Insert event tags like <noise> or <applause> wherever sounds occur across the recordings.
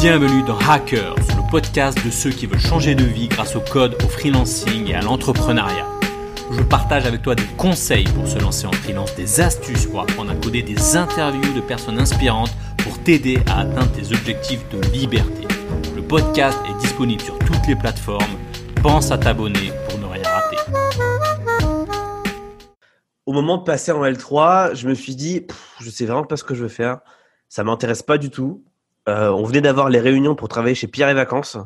Bienvenue dans Hackers, le podcast de ceux qui veulent changer de vie grâce au code, au freelancing et à l'entrepreneuriat. Je partage avec toi des conseils pour se lancer en freelance, des astuces pour apprendre à coder, des interviews de personnes inspirantes pour t'aider à atteindre tes objectifs de liberté. Le podcast est disponible sur toutes les plateformes. Pense à t'abonner pour ne rien rater. Au moment de passer en L3, je me suis dit, je sais vraiment pas ce que je veux faire. Ça m'intéresse pas du tout. Euh, on venait d'avoir les réunions pour travailler chez Pierre et Vacances.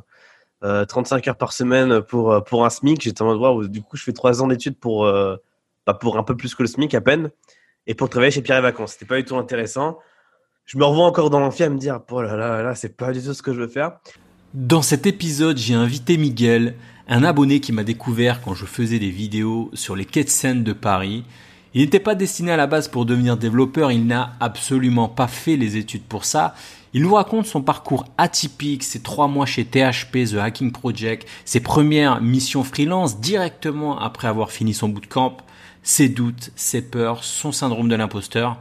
Euh, 35 heures par semaine pour, euh, pour un SMIC. J'étais en mode, waouh, du coup, je fais trois ans d'études pour, euh, bah, pour un peu plus que le SMIC à peine. Et pour travailler chez Pierre et Vacances. C'était pas du tout intéressant. Je me revois encore dans l'amphi à me dire, oh là là, là, c'est pas du tout ce que je veux faire. Dans cet épisode, j'ai invité Miguel, un abonné qui m'a découvert quand je faisais des vidéos sur les quais de Seine de Paris. Il n'était pas destiné à la base pour devenir développeur, il n'a absolument pas fait les études pour ça. Il nous raconte son parcours atypique, ses trois mois chez THP, The Hacking Project, ses premières missions freelance directement après avoir fini son bootcamp, ses doutes, ses peurs, son syndrome de l'imposteur.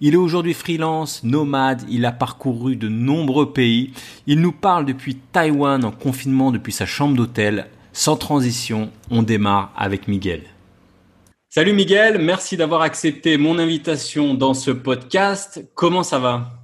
Il est aujourd'hui freelance, nomade, il a parcouru de nombreux pays. Il nous parle depuis Taïwan en confinement depuis sa chambre d'hôtel. Sans transition, on démarre avec Miguel. Salut Miguel, merci d'avoir accepté mon invitation dans ce podcast. Comment ça va?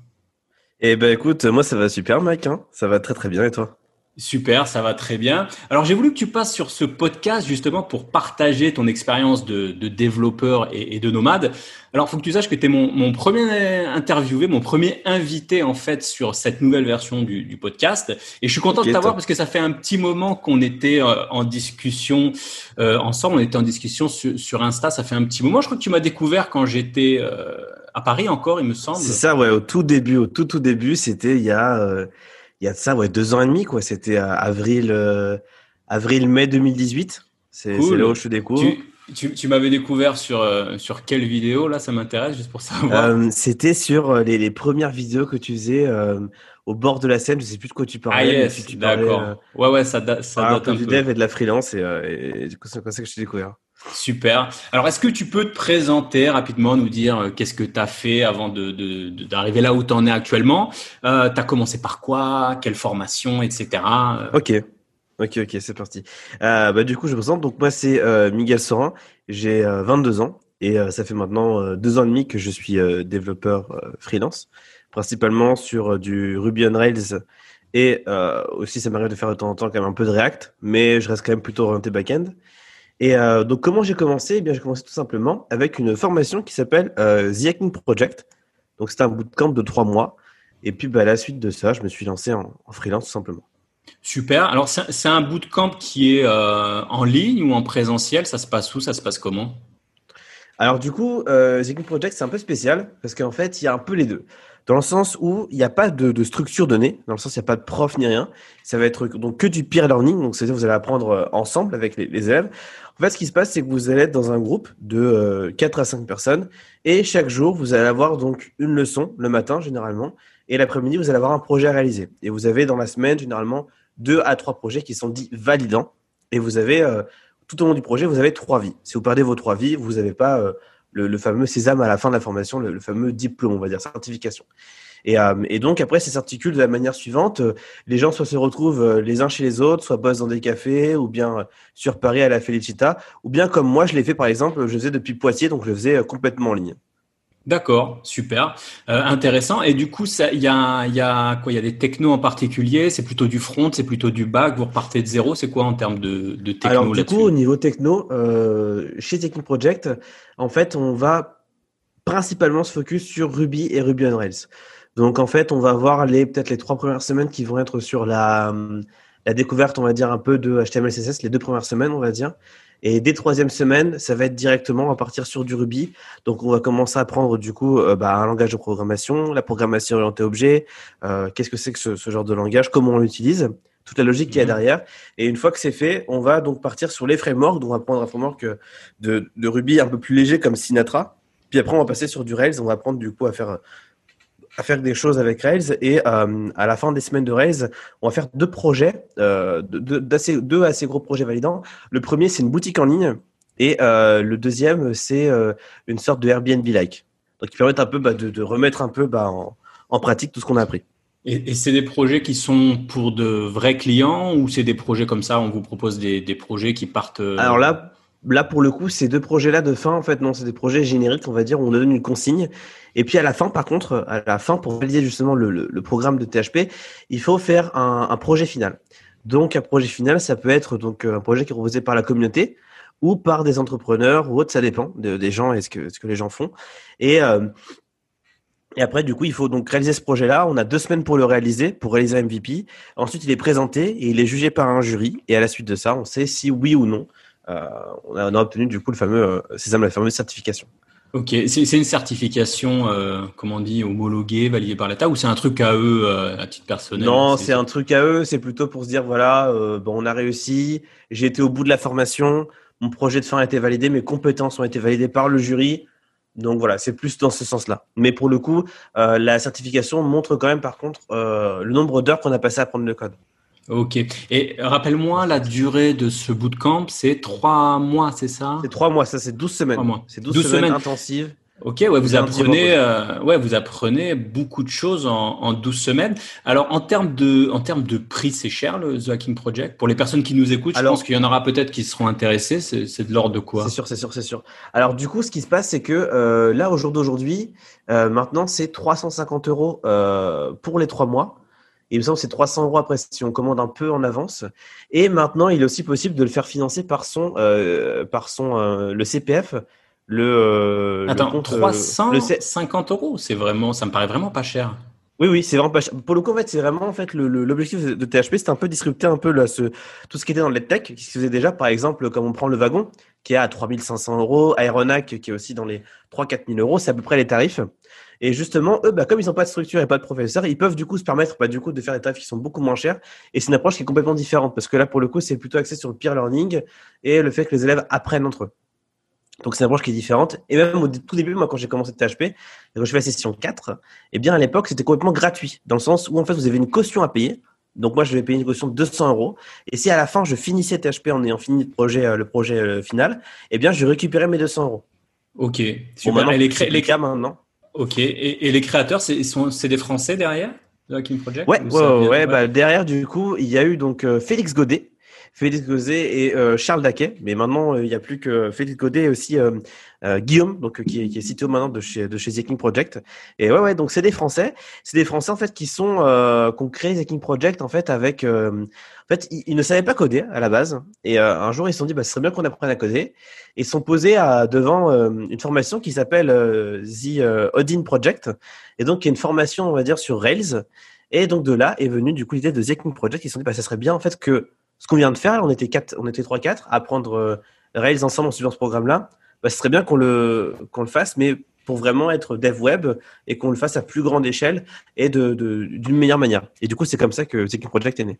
Eh ben écoute, moi ça va super mec, hein ça va très très bien et toi? Super, ça va très bien. Alors j'ai voulu que tu passes sur ce podcast justement pour partager ton expérience de, de développeur et, et, de nomade. Alors faut que tu saches que tu es mon, mon, premier interviewé, mon premier invité en fait sur cette nouvelle version du, du podcast. Et je suis content okay, de t'avoir parce que ça fait un petit moment qu'on était euh, en discussion euh, ensemble, on était en discussion sur, sur, Insta, ça fait un petit moment. Je crois que tu m'as découvert quand j'étais euh, à Paris encore, il me semble. C'est ça, ouais, au tout début, au tout tout début, c'était il y a euh, il y a de ça ouais deux ans et demi quoi. C'était avril euh, avril mai 2018 c'est cool. là où je te découvre. Tu, tu, tu m'avais découvert sur euh, sur quelle vidéo là? Ça m'intéresse juste pour savoir. C'était sur les, les, premières vidéos que tu faisais au bord de la scène. Je sais plus de quoi tu parlais ah yes, tu d'accord. ouais ouais ça, da, ça un date peu un du peu. dev et de la freelance et, et du coup c'est comme ça que je t'ai découvert Super. Alors, est-ce que tu peux te présenter rapidement, nous dire euh, qu'est-ce que tu as fait avant d'arriver de, de, là où tu en es actuellement? Euh, Tu as commencé par quoi? Quelle formation, etc. Ok. Ok, ok, c'est parti. Euh, bah, du coup, je me présente. Donc, moi, c'est euh, Miguel Sorin. J'ai 22 ans et ça fait maintenant deux ans et demi que je suis développeur freelance, principalement sur du Ruby on Rails et aussi, ça m'arrive de faire de temps en temps quand même un peu de React, mais je reste quand même plutôt orienté back-end. Et euh, donc, comment j'ai commencé? Eh bien, j'ai commencé tout simplement avec une formation qui s'appelle euh, The Hacking Project. Donc, c'était un bootcamp de trois mois. Et puis, bah, à la suite de ça, je me suis lancé en, en freelance tout simplement. Super. Alors, c'est un bootcamp qui est euh, en ligne ou en présentiel? Ça se passe où? Ça se passe comment? Alors, du coup, euh, The Hacking Project, c'est un peu spécial parce qu'en fait, il y a un peu les deux dans le sens où il n'y a pas de, de, structure donnée, dans le sens il n'y a pas de prof ni rien. Ça va être donc que du peer learning, donc c'est-à-dire vous allez apprendre ensemble avec les, élèves. En fait, ce qui se passe, c'est que vous allez être dans un groupe de euh, 4 à 5 personnes et chaque jour, vous allez avoir donc une leçon le matin généralement et l'après-midi, vous allez avoir un projet à réaliser. Et vous avez dans la semaine généralement deux à trois projets qui sont dits validants et vous avez euh, tout au long du projet, vous avez trois vies. Si vous perdez vos trois vies, vous n'avez pas euh, le, le, fameux sésame à la fin de la formation, le, le fameux diplôme, on va dire, certification. Et, euh, et donc après, ça s'articule de la manière suivante. Les gens soit se retrouvent euh, les uns chez les autres, soit bossent dans des cafés, ou bien sur Paris à la Felicita, ou bien comme moi, je l'ai fait par exemple, je faisais depuis Poitiers, donc je faisais complètement en ligne. D'accord, super, euh, intéressant. Et du coup, il y a, y a quoi? Il y a des technos en particulier? C'est plutôt du front, c'est plutôt du back. Vous repartez de zéro? C'est quoi en termes de, de techno Alors du coup, au niveau techno, euh, chez Technic Project, en fait, on va principalement se focus sur Ruby et Ruby on Rails. Donc en fait, on va voir les peut-être les trois premières semaines qui vont être sur la, la découverte, on va dire un peu de HTML, CSS, les deux premières semaines, on va dire. Et dès troisième semaine, ça va être directement, on va partir sur du Ruby. Donc, on va commencer à apprendre du coup euh, bah, un langage de programmation, la programmation orientée objet, euh, qu'est-ce que c'est que ce, ce, genre de langage, comment on l'utilise, toute la logique qu'il y a derrière. Et une fois que c'est fait, on va donc partir sur les frameworks. Donc, on va prendre un framework de, de Ruby un peu plus léger comme Sinatra. Puis après, on va passer sur du Rails. On va apprendre du coup à faire à faire des choses avec Rails et euh, à la fin des semaines de Rails, on va faire deux projets, euh, deux, assez, deux assez gros projets validants. Le premier, c'est une boutique en ligne et euh, le deuxième, c'est une sorte de Airbnb-like. Donc, qui permettent un peu bah, de, de, remettre un peu bah, en, en pratique tout ce qu'on a appris. Et, c'est des projets qui sont pour de vrais clients ou c'est des projets comme ça, on vous propose des, des projets qui partent Alors là, Là, pour le coup, ces deux projets-là de fin, en fait, non, c'est des projets génériques, on va dire, on donne une consigne. Et puis à la fin, par contre, à la fin, pour valider justement le, programme de THP, il faut faire un, projet final. Donc, un projet final, ça peut être donc un projet qui est proposé par la communauté ou par des entrepreneurs ou autres, ça dépend des gens et ce que, les gens font. Et, euh, et après, du coup, il faut donc réaliser ce projet-là. On a deux semaines pour le réaliser, pour réaliser un MVP. Ensuite, il est présenté et il est jugé par un jury. Et à la suite de ça, on sait si oui ou non euh, on, a, obtenu du coup le fameux euh, Sésame, la fameuse certification. Ok, c'est une certification, euh, comment on dit, homologuée, validée par l'État, ou c'est un truc à eux, à titre personnel? Non, c'est un truc à eux. C'est plutôt pour se dire voilà, bon, on a réussi. J'ai été au bout de la formation. Mon projet de fin a été validé. Mes compétences ont été validées par le jury. Donc voilà, c'est plus dans ce sens-là. Mais pour le coup, la certification montre quand même, par contre, le nombre d'heures qu'on a passé à apprendre le code. Ok. Et rappelle-moi, la durée de ce bootcamp, c'est trois mois, c'est ça? C'est trois mois, ça c'est 12 semaines. C'est 12, semaines, intensives. Ok, ouais, vous apprenez, euh, ouais, vous apprenez beaucoup de choses en, en 12 semaines. Alors, en termes de, en termes de prix, c'est cher le The Hacking Project? Pour les personnes qui nous écoutent, je pense qu'il y en aura peut-être qui seront intéressés. C'est de l'ordre de quoi? C'est sûr, c'est sûr, c'est sûr. Alors, du coup, ce qui se passe, c'est que euh, là, au jour d'aujourd'hui, euh, maintenant, c'est 350 euros euh, pour les trois mois il me semble que c'est 300 euros après si on commande un peu en avance. Et maintenant, il est aussi possible de le faire financer par son, euh, par son euh, le CPF. Le, euh, Attends, le 350 euros, c'est vraiment, ça me paraît vraiment pas cher. Oui, oui, c'est vraiment pas cher. Pour le coup, en fait, c'est vraiment en fait l'objectif de THP, c'était un peu disrupter un peu ce, tout ce qui était dans le tech, qui se faisait déjà, par exemple, comme on prend le wagon, qui est à 3500 euros, Aeronac, qui est aussi dans les 3-4 000 euros, c'est à peu près les tarifs. Et justement, eux, bah, comme ils n'ont pas de structure et pas de professeur, ils peuvent du coup se permettre bah, du coup, de faire des tarifs qui sont beaucoup moins chers. Et c'est une approche qui est complètement différente parce que là, pour le coup, c'est plutôt axé sur le peer learning et le fait que les élèves apprennent entre eux. Donc c'est une approche qui est différente. Et même au tout début, moi, quand j'ai commencé THP, et quand je fais la session 4, eh bien à l'époque, c'était complètement gratuit, dans le sens où en fait, vous avez une caution à payer. Donc moi, je vais payer une caution de 200 euros. Et si à la fin, je finissais THP en ayant fini le projet, euh, le projet euh, final, eh bien, je récupérais mes 200 euros. Ok. Super. Bon, les, les cas maintenant. Ok. Et, les créateurs, c'est des Français derrière Hacking Project Ouais, ouais, ouais, bah, derrière, du coup, il y a eu donc euh, Félix Godet, Félix Godet et euh, Charles Daquet. Mais maintenant, euh, il n'y a plus que Félix Godet et aussi Guillaume, donc qui est, qui est maintenant de chez de chez Project. Et ouais, ouais, donc c'est des Français. C'est des Français en fait qui sont qui ont créé Hacking Project en fait avec. en fait, ils, ne savaient pas coder à la base. Et un jour, ils se sont dit, bah, ce serait bien qu'on apprenne à coder et sont posés à, devant euh, une formation qui s'appelle euh, The euh, Odin Project, et donc qui est une formation, on va dire, sur Rails. Et donc de là est venue du coup l'idée de The Project. Ils se sont dit, bah, ça serait bien en fait que ce qu'on vient de faire, on était quatre, on était trois quatre, à apprendre Rails ensemble en suivant ce programme-là. Bah, ce serait bien qu'on le qu'on le fasse, mais pour vraiment être dev web et qu'on le fasse à plus grande échelle et de d'une meilleure manière. Et du coup, c'est comme ça que The Hacking Project est né.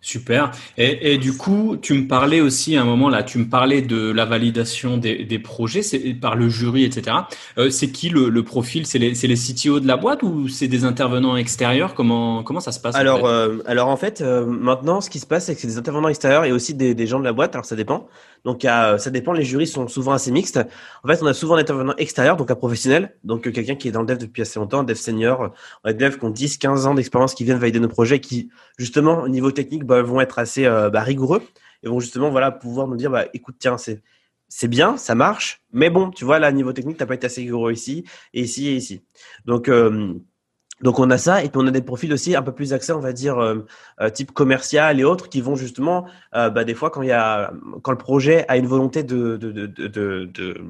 Super. Et, et, du coup, tu me parlais aussi à un moment là, tu me parlais de la validation des, des projets par le jury, etc. Euh, c'est qui le, le profil? C'est les, les, CTO de la boîte ou c'est des intervenants extérieurs? Comment, comment ça se passe Alors, en fait, euh, alors en fait euh, maintenant, ce qui se passe, c'est que c'est des intervenants extérieurs et aussi des, des, gens de la boîte. Alors, ça dépend. Donc, ça dépend. Les jurys sont souvent assez mixtes. En fait, on a souvent un intervenant extérieur, donc un professionnel, donc quelqu'un qui est dans le dev depuis assez longtemps, un dev senior, un dev qui ont 10, 15 ans d'expérience, qui viennent valider nos projets, qui justement au niveau technique bah, vont être assez euh, bah, rigoureux et vont justement voilà pouvoir nous dire bah écoute tiens c'est c'est bien, ça marche, mais bon, tu vois, là, niveau technique, t'as pas été assez rigoureux ici, et ici, et ici. Donc, euh, donc on a ça, et puis on a des profils aussi un peu plus axés, on va dire, euh, type commercial et autres, qui vont justement, bah, des fois, quand y a, quand le projet a une volonté de, de, de, de, de,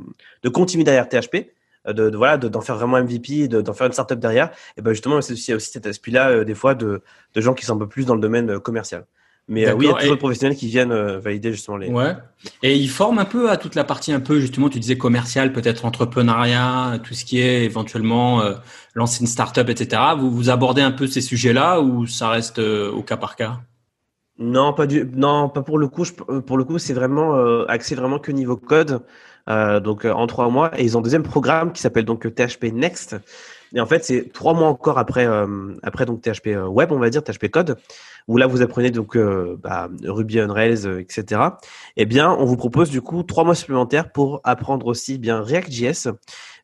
de continuer derrière THP, de, voilà d'en faire vraiment MVP, d'en faire une startup derrière, et ben justement, c'est aussi, aussi cet aspect-là, des fois, de, de gens qui sont un peu plus dans le domaine commercial. Mais euh, oui, il y a toujours des professionnels qui viennent euh, valider justement les. Ouais. Et ils forment un peu à toute la partie un peu justement, tu disais commercial, peut-être entrepreneuriat, tout ce qui est éventuellement euh, lancer une startup, etc. Vous vous abordez un peu ces sujets-là ou ça reste euh, au cas par cas? Non, pas du, non, pas pour le coup. Je, pour le coup, c'est vraiment axé vraiment que niveau code. Donc en trois mois, et ils ont un deuxième programme qui s'appelle donc THP Next. Et en fait, c'est trois mois encore après après donc THP Web, on va dire THP Code où là vous apprenez donc euh, bah, Ruby on Rails, euh, etc. Eh bien, on vous propose du coup trois mois supplémentaires pour apprendre aussi bien React.js.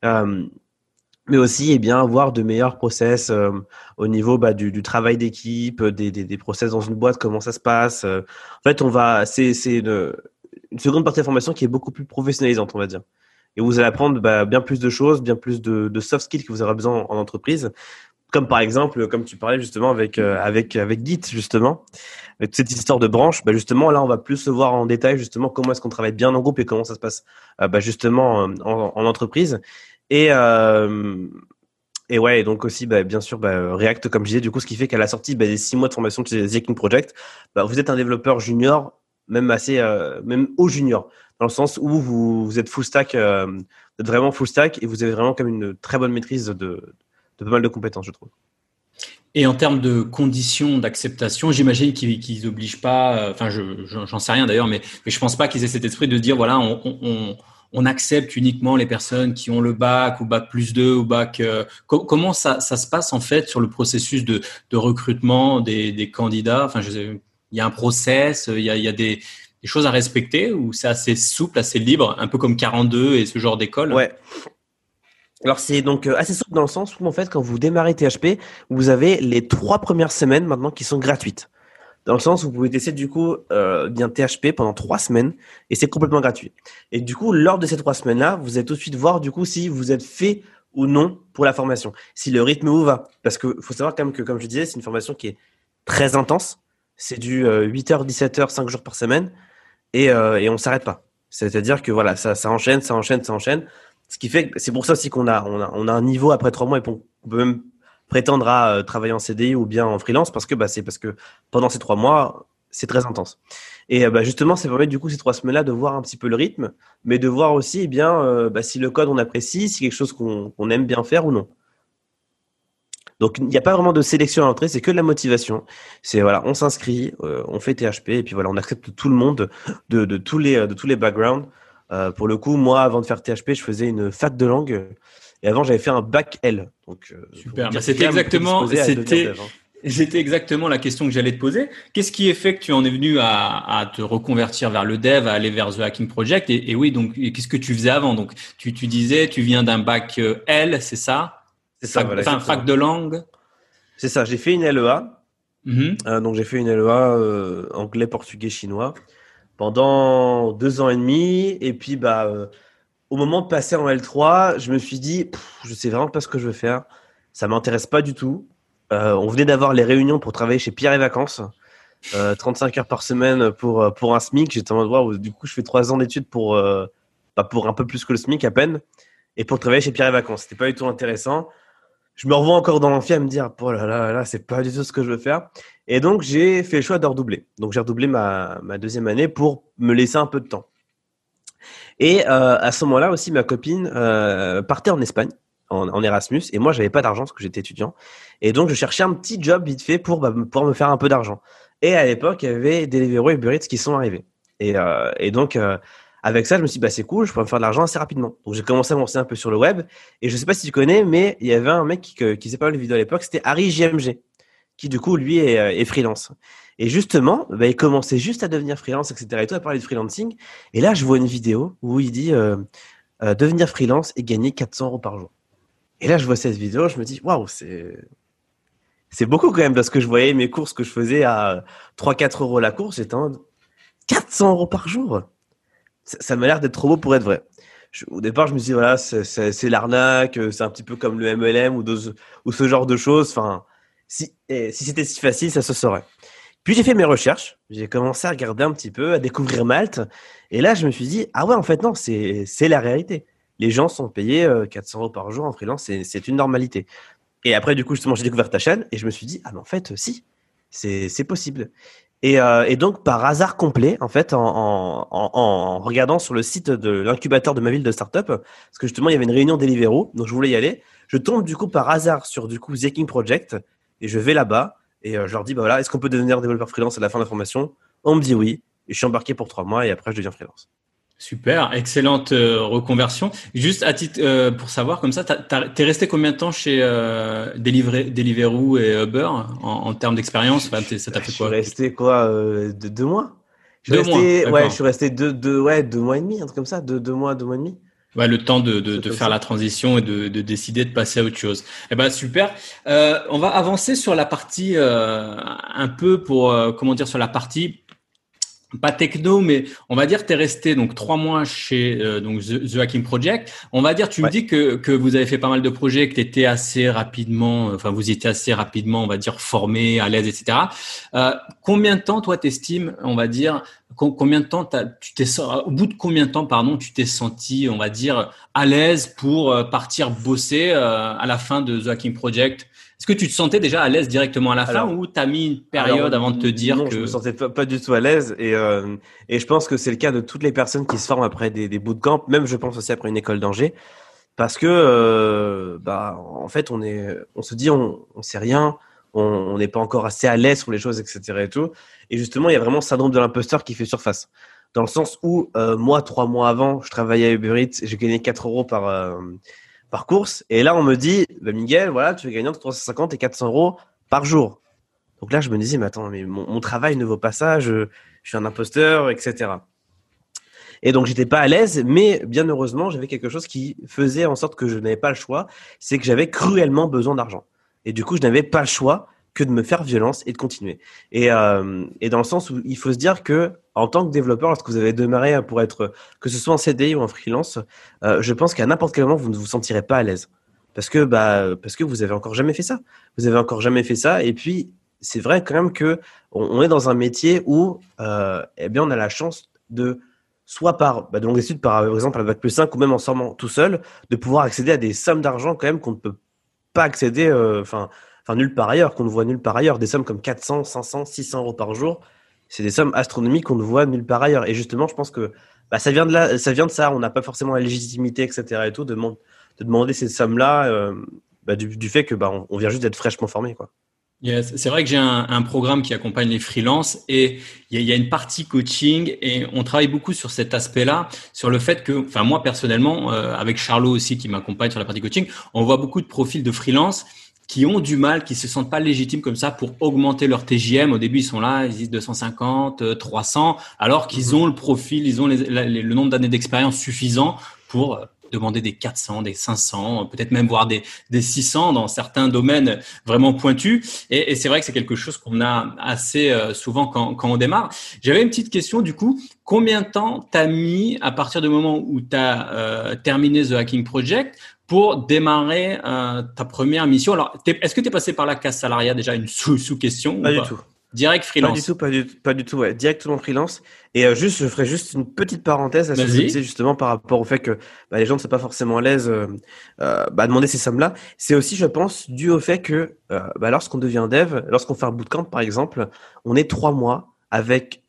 Euh, mais aussi eh bien avoir de meilleurs process euh, au niveau bah, du, du, travail d'équipe, des, des, des, process dans une boîte, comment ça se passe. Euh. en fait, on va, c'est c'est une, seconde partie de la formation qui est beaucoup plus professionnalisante, on va dire. Et vous allez apprendre bah, bien plus de choses, bien plus de, soft skills que vous aurez besoin en entreprise, comme par exemple, comme tu parlais justement avec euh, avec avec Git justement, avec cette histoire de branche. Bah, justement, là, on va plus se voir en détail justement comment est-ce qu'on travaille bien en groupe et comment ça se passe bah, justement en, en entreprise. Et, euh, et ouais, donc aussi, bah, bien sûr, React, comme je disais, du coup, ce qui fait qu'à la sortie des six mois de formation de The Project, vous êtes un développeur junior, même assez, euh, même au junior, dans le sens où vous, êtes full stack, euh, vous êtes vraiment full stack et vous avez vraiment comme une très bonne maîtrise de, pas mal de compétences, je trouve. Et en termes de conditions d'acceptation, j'imagine qu'ils n'obligent pas, euh, enfin, je j'en sais rien d'ailleurs, mais, mais je pense pas qu'ils aient cet esprit de dire, voilà, on, accepte uniquement les personnes qui ont le bac ou bac plus 2 ou bac. Euh, comment ça, se passe en fait sur le processus de, recrutement des, candidats? Enfin, il y a un process, il y a, des, choses à respecter ou c'est assez souple, assez libre, un peu comme 42 et ce genre d'école? Ouais. Alors c'est donc euh, assez souple dans le sens où en fait quand vous démarrez THP, vous avez les trois premières semaines maintenant qui sont gratuites dans le sens où vous pouvez tester du coup euh, bien THP pendant trois semaines et c'est complètement gratuit. Et du coup, lors de ces trois semaines-là, vous allez tout de suite voir du coup si vous êtes fait ou non pour la formation, si le rythme vous va. Parce que faut savoir quand même que, comme je disais, c'est une formation qui est très intense. C'est du 8h, 17h, 5 jours par semaine et, euh, et on s'arrête pas. C'est-à-dire que voilà, ça, ça enchaîne, ça enchaîne, ça enchaîne. Ce qui fait c'est pour ça aussi qu'on a, on a, on a un niveau après trois mois et on peut même prétendre à euh, travailler en CDI ou bien en freelance parce que bah, c'est parce que pendant ces trois mois, c'est très intense. Et euh, bah, justement, ça permet du coup ces trois semaines-là de voir un petit peu le rythme, mais de voir aussi eh bien bah, si le code on apprécie, si quelque chose qu'on aime bien faire ou non. Donc il n'y a pas vraiment de sélection à l'entrée, c'est que de la motivation. C'est voilà, on s'inscrit, on fait THP et puis voilà, on accepte tout le monde de, de tous les de tous les backgrounds. pour le coup, moi, avant de faire THP, je faisais une fac de langue et avant, j'avais fait un bac L. Donc, euh, Super. Bah, c'était exactement, c'était, c'était exactement la question que j'allais te poser. Qu'est-ce qui est fait que tu en es venu à, à, te reconvertir vers le dev, à aller vers The Hacking Project? Et, et oui, donc qu'est-ce que tu faisais avant? Donc, tu, tu disais, tu viens d'un bac euh, L, c'est ça? C'est ça. Fac, enfin, fac de langue. C'est ça. J'ai fait une LEA. Mm-hmm. euh, donc, j'ai fait une LEA euh, anglais, portugais, chinois pendant deux ans et demi. Et puis, bah euh, au moment de passer en L3, je me suis dit, je sais vraiment pas ce que je veux faire. Ça m'intéresse pas du tout. Euh, on venait d'avoir les réunions pour travailler chez Pierre et Vacances. 35 euh, heures par semaine pour, pour un SMIC. J'étais en mode, du coup, je fais trois ans d'études pour, bah, pour un peu plus que le SMIC à peine. Et pour travailler chez Pierre et Vacances. C'était pas du tout intéressant. Je me revois encore dans l'amphi à me dire, oh là là, là, c'est pas du tout ce que je veux faire. Et donc, j'ai fait le choix de redoubler. Donc, j'ai redoublé ma, deuxième année pour me laisser un peu de temps. Et euh, à ce moment-là aussi, ma copine euh, partait en Espagne en, Erasmus et moi j'avais pas d'argent parce que j'étais étudiant et donc je cherchais un petit job vite fait pour bah, pouvoir me faire un peu d'argent. Et à l'époque, il y avait Deliveroo et Eats qui sont arrivés. Et, euh, et donc avec ça, je me suis dit bah c'est cool, je pourrais me faire de l'argent assez rapidement. Donc j'ai commencé à me un peu sur le web et je sais pas si tu connais, mais il y avait un mec qui, qui faisait pas de vidéos à l'époque, c'était Harry JMG, qui du coup lui est, est freelance. Et justement, bah, il commençait juste à devenir freelance, etc. Et toi, à parler de freelancing. Et là, je vois une vidéo où il dit euh, euh, devenir freelance et gagner 400 euros par jour. Et là, je vois cette vidéo, je me dis waouh, c'est c'est beaucoup quand même parce que je voyais mes courses que je faisais à 3-4 euros la course. J'étais en 400 euros par jour. Ça, m'a l'air d'être trop beau pour être vrai. au départ, je me suis dit voilà, c'est l'arnaque, c'est un petit peu comme le MLM ou, ce genre de choses. Enfin, si, si c'était si facile, ça se saurait. Puis j'ai fait mes recherches, j'ai commencé à regarder un petit peu, à découvrir Malte. Et là, je me suis dit, ah ouais, en fait, non, c'est la réalité. Les gens sont payés 400 euh, euros par jour en freelance, c'est une normalité. Et après, du coup, justement, j'ai découvert ta chaîne et je me suis dit, ah mais en fait, si, c'est possible. Et, euh, et, donc, par hasard complet, en fait, en, en, en, regardant sur le site de l'incubateur de ma ville de startup, parce que justement, il y avait une réunion Deliveroo, donc je voulais y aller, je tombe du coup par hasard sur du coup Zeking Project et je vais là-bas et euh, je leur dis, bah voilà, est-ce qu'on peut devenir développeur freelance à la fin de la formation? On me dit oui. Et je suis embarqué pour trois mois et après, je deviens freelance. Super, excellente euh, reconversion. Juste à titre euh, pour savoir comme ça, t'es resté combien de temps chez euh, Deliveroo et Uber en, termes d'expérience? Ça t'a fait quoi? Je suis resté quoi de, Deux mois? Je deux resté, mois. Ouais, je suis resté deux, deux, ouais, deux mois et demi, un truc comme ça, deux, deux mois, deux mois et demi. Ouais, le temps de, de, de faire la transition et de, de, décider de passer à autre chose. Eh ben super. Euh, on va avancer sur la partie euh, un peu pour euh, comment dire sur la partie pas techno, mais on va dire tu es resté donc trois mois chez euh, donc The, Hacking Project. On va dire, tu me dis que, que vous avez fait pas mal de projets, que tu étais assez rapidement, enfin vous étiez assez rapidement, on va dire formé, à l'aise, etc. Euh, combien de temps toi t'estimes, on va dire, combien de temps tu t'es au bout de combien de temps pardon tu t'es senti, on va dire, à l'aise pour euh, partir bosser euh, à la fin de The Hacking Project? Est-ce que tu te sentais déjà à l'aise directement à la fin ou tu as mis une période avant de te dire non, que... je me sentais pas, du tout à l'aise et, euh, et je pense que c'est le cas de toutes les personnes qui se forment après des, des bootcamps, même je pense aussi après une école d'Angers, parce que euh, bah en fait on est, on se dit on, on sait rien, on n'est pas encore assez à l'aise sur les choses, etc. Et tout. Et justement, il y a vraiment ce syndrome de l'imposteur qui fait surface. Dans le sens où euh, moi, trois mois avant, je travaillais à Uber Eats et j'ai gagné 4 euros par par course. Et là, on me dit, bah, Miguel, voilà, tu vas gagner entre 350 et 400 euros par jour. Donc là, je me disais, mais attends, mais mon, travail ne vaut pas ça, je, suis un imposteur, etc. Et donc, j'étais pas à l'aise, mais bien heureusement, j'avais quelque chose qui faisait en sorte que je n'avais pas le choix, c'est que j'avais cruellement besoin d'argent. Et du coup, je n'avais pas le choix que de me faire violence et de continuer. Et, euh, et dans le sens où il faut se dire que en tant que développeur, lorsque vous avez démarré pour être, que ce soit en CDI ou en freelance, euh, je pense qu'à n'importe quel moment, vous ne vous sentirez pas à l'aise. Parce que, bah, parce que vous avez encore jamais fait ça. Vous avez encore jamais fait ça. Et puis, c'est vrai quand même que on, est dans un métier où, euh, eh bien, on a la chance de, soit par bah, de longue étude, par exemple, bac plus 5 ou même en sortant tout seul, de pouvoir accéder à des sommes d'argent quand même qu'on ne peut pas accéder, euh, enfin, nulle part ailleurs, qu'on ne voit nulle part ailleurs, des sommes comme 400, 500, 600 euros par jour, c'est des sommes astronomiques qu'on ne voit nulle part ailleurs. Et justement, je pense que bah, ça vient de là, ça vient de ça. On n'a pas forcément la légitimité, etc. Et tout de, de demander ces sommes-là euh, bah, du, fait que bah, vient juste d'être fraîchement formé, quoi. C'est vrai que j'ai un, programme qui accompagne les freelances et il y, a une partie coaching et on travaille beaucoup sur cet aspect-là, sur le fait que, enfin moi personnellement, euh, avec Charlot aussi qui m'accompagne sur la partie coaching, on voit beaucoup de profils de freelance qui ont du mal, qui se sentent pas légitimes comme ça pour augmenter leur TJM. Au début, ils sont là, ils disent 250, 300, alors qu'ils mhm. ont le profil, ils ont le nombre d'années d'expérience suffisant pour euh, demander des 400, des 500, peut-être même voir des, des 600 dans certains domaines vraiment pointus. Et, et c'est vrai que c'est quelque chose qu'on a assez euh, souvent quand, quand on démarre. J'avais une petite question du coup. Combien de temps t'as mis à partir du moment où tu as euh, terminé The Hacking Project pour démarrer euh, ta première mission. Alors, est-ce que tu es passé par la casse salariale déjà une sous-question Pas du tout. Direct freelance. Pas du tout, pas du, pas du tout, ouais. Directement freelance. Et euh, juste, je ferai juste une petite parenthèse à ce que je disais justement par rapport au fait que bah, les gens ne sont pas forcément à l'aise euh, euh, bah, à demander ces sommes-là. C'est aussi, je pense, dû au fait que bah, lorsqu'on devient dev, lorsqu'on fait un bootcamp par exemple, on est trois mois avec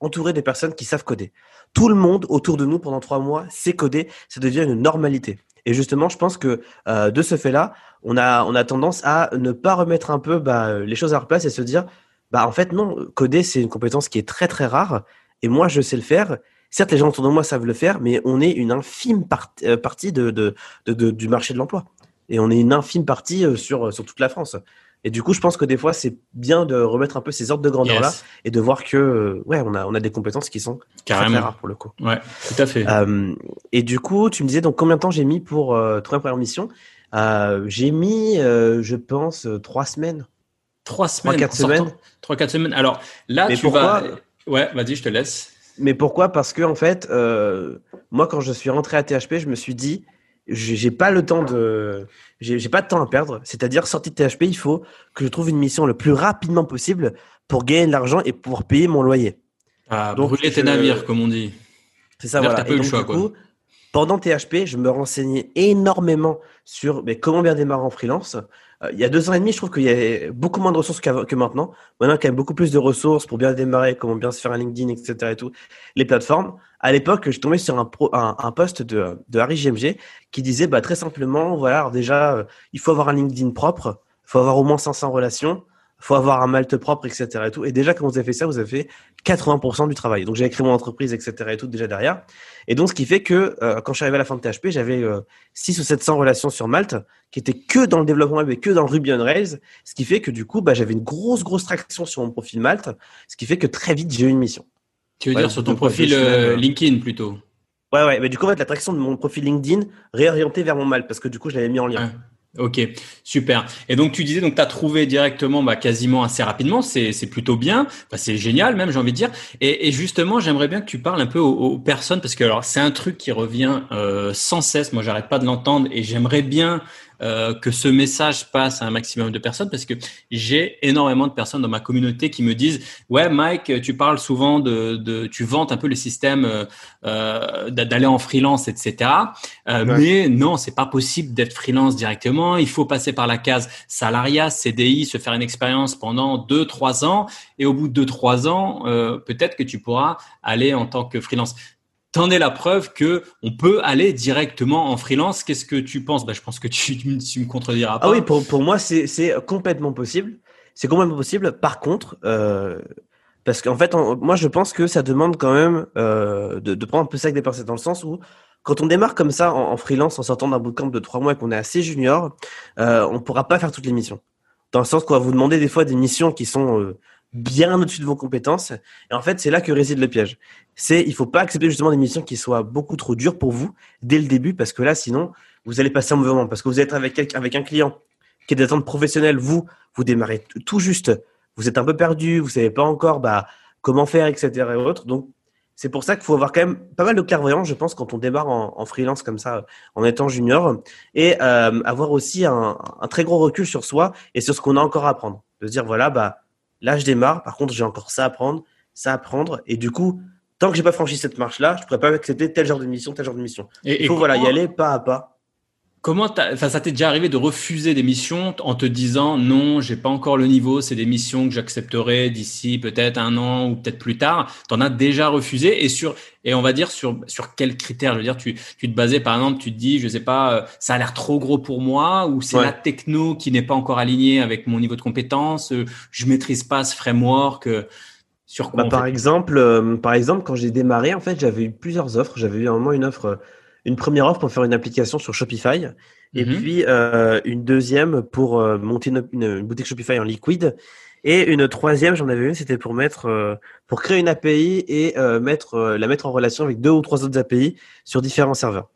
entouré des personnes qui savent coder. Tout le monde autour de nous pendant trois mois sait coder, ça devient une normalité. Et justement, je pense que euh, de ce fait-là, on a, on a tendance à ne pas remettre un peu bah, les choses à leur place et se dire, bah en fait non, coder c'est une compétence qui est très très rare et moi je sais le faire. Certes, les gens autour de moi savent le faire, mais on est une infime euh, partie de, du marché de l'emploi. Et on est une infime partie euh, sur, sur toute la France. Et du coup, je pense que des fois, c'est bien de remettre un peu ces ordres de grandeur là et de voir que euh, ouais, on a on a des compétences qui sont Carrément. très, rares pour le coup. Ouais, tout à fait. Euh, et du coup, tu me disais donc combien de temps j'ai mis pour euh, trouver ma première mission? Euh, J'ai mis, je pense, trois semaines. Trois semaines. Trois quatre semaines. Trois quatre semaines. Alors là, tu vas. Ouais, vas-y, je te laisse. Mais pourquoi? Parce que en fait, moi, quand je suis rentré à THP, je me suis dit j'ai pas le temps de j'ai pas de temps à perdre. C'est-à-dire sortie de THP il faut que je trouve une mission le plus rapidement possible pour gagner de l'argent et pouvoir payer mon loyer. Ah, donc brûler tes navires comme on dit. C'est ça voilà. et donc, choix, du coup, pendant THP je me renseignais énormément sur mais comment bien démarrer en freelance euh, il y a deux ans et demi je trouve qu'il y a beaucoup moins de ressources que maintenant maintenant il y a quand même beaucoup plus de ressources pour bien démarrer comment bien se faire un LinkedIn etc et tout les plateformes à l'époque, je tombais sur un, pro, post de, de Harry GMG qui disait bah, très simplement, voilà, déjà, euh, il faut avoir un LinkedIn propre, il faut avoir au moins 500 relations, il faut avoir un Malte propre, etc. Et, tout. et déjà, quand vous avez fait ça, vous avez fait 80% du travail. Donc, j'ai créé mon entreprise, etc. Et tout déjà derrière. Et donc, ce qui fait que euh, quand je suis arrivé à la fin de THP, j'avais euh, 6 ou 700 relations sur Malte qui étaient que dans le développement web et que dans le Ruby on Rails. Ce qui fait que du coup, bah, j'avais une grosse, grosse traction sur mon profil Malte. Ce qui fait que très vite, j'ai eu une mission. Tu veux dire sur ton profil euh, LinkedIn plutôt? Ouais, ouais. Mais du coup, en fait, l'attraction de mon profil LinkedIn réorienté vers mon Malte parce que du coup, je l'avais mis en lien. Ok, super. Et donc tu disais donc tu as trouvé directement bah, quasiment assez rapidement, c'est plutôt bien, bah, c'est génial même j'ai envie de dire. Et, justement j'aimerais bien que tu parles un peu aux, aux personnes parce que alors c'est un truc qui revient euh, sans cesse, moi j'arrête pas de l'entendre et j'aimerais bien euh, que ce message passe à un maximum de personnes parce que j'ai énormément de personnes dans ma communauté qui me disent ouais Mike tu parles souvent de, de tu vantes un peu le système euh, euh d'aller en freelance etc euh, mais non c'est pas possible d'être freelance directement. Il faut passer par la case salariat CDI se faire une expérience pendant deux trois ans. Et au bout de deux trois ans peut-être que tu pourras aller en tant que freelance T'en es la preuve que on peut aller directement en freelance. Qu'est-ce que tu penses? Bah, Je pense que tu, tu me contrediras pas. Ah oui, pour, pour moi, c'est complètement possible. C'est complètement possible. Par contre, euh, parce qu'en fait, moi, je pense que ça demande quand même euh, de, de, prendre un peu ça avec des pincettes dans le sens où quand on démarre comme ça en, en freelance, en sortant d'un bootcamp de trois mois et qu'on est assez junior, euh, on pourra pas faire toutes les missions. Dans le sens qu'on va vous demander des fois des missions qui sont euh, bien au-dessus de vos compétences. Et en fait, c'est là que réside le piège. C'est, il faut pas accepter justement des missions qui soient beaucoup trop dures pour vous dès le début, parce que là, sinon, vous allez passer un mauvais moment. Parce que vous êtes avec, avec un client qui est des attentes professionnelles, vous, vous démarrez tout juste, vous êtes un peu perdu, vous savez pas encore, bah, comment faire, etc. et autres. Donc, c'est pour ça qu'il faut avoir quand même pas mal de clairvoyance, je pense, quand on démarre en, en freelance comme ça, en étant junior, et euh, avoir aussi un, un, très gros recul sur soi et sur ce qu'on a encore à apprendre. De se dire, voilà, bah, Là, je démarre. Par contre, j'ai encore ça à prendre, ça à prendre. Et du coup, tant que j'ai pas franchi cette marche-là, je pourrais pas accepter tel genre de mission, tel genre de mission. Et, Il faut voilà y aller pas à pas. Comment enfin, ça t'est déjà arrivé de refuser des missions en te disant non, j'ai pas encore le niveau, c'est des missions que j'accepterai d'ici peut-être un an ou peut-être plus tard. T'en as déjà refusé et sur et on va dire sur sur quels critères? Je veux dire, tu tu te basais par exemple, tu te dis, je sais pas, euh, ça a l'air trop gros pour moi ou c'est la techno qui n'est pas encore alignée avec mon niveau de compétence. Euh, je maîtrise pas ce framework. Euh, sur quoi bah, par exemple, par exemple, quand j'ai démarré, en fait, j'avais eu plusieurs offres. J'avais eu un moment une offre une première offre pour faire une application sur Shopify. Et mhm. puis euh, une deuxième pour euh, monter une, boutique Shopify en liquide. Et une troisième j'en avais une c'était pour mettre euh, pour créer une API et euh, mettre la mettre en relation avec deux ou trois autres API sur différents serveurs.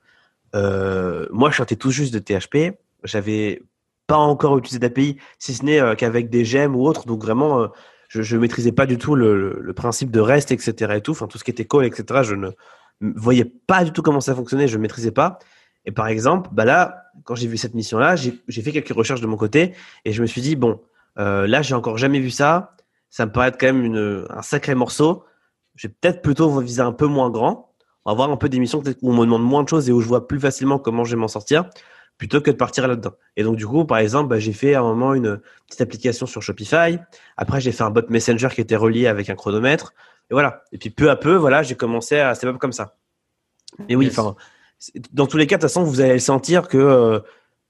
moi je sortais tout juste de THP, j'avais pas encore utilisé d'API si ce n'est qu'avec des gemmes ou autres. Donc vraiment je, je maîtrisais pas du tout le, le, principe de REST etc et tout. Enfin tout ce qui était call etc je ne voyais pas du tout comment ça fonctionnait, je ne maîtrisais pas. Et par exemple, bah là, quand j'ai vu cette mission-là, j'ai fait quelques recherches de mon côté et je me suis dit, bon, euh, là, j'ai encore jamais vu ça. Ça me paraît quand même une, un sacré morceau. Je vais peut-être plutôt viser un peu moins grand. On va voir un peu des missions où on me demande moins de choses et où je vois plus facilement comment je vais m'en sortir plutôt que de partir là-dedans. Et donc, du coup, par exemple, bah, j'ai fait à un moment une petite application sur Shopify. Après, j'ai fait un bot Messenger qui était relié avec un chronomètre. Et voilà. Et puis peu à peu, voilà, j'ai commencé à step up comme ça. Et oui, enfin, dans tous les cas, de toute façon, vous allez sentir que, euh,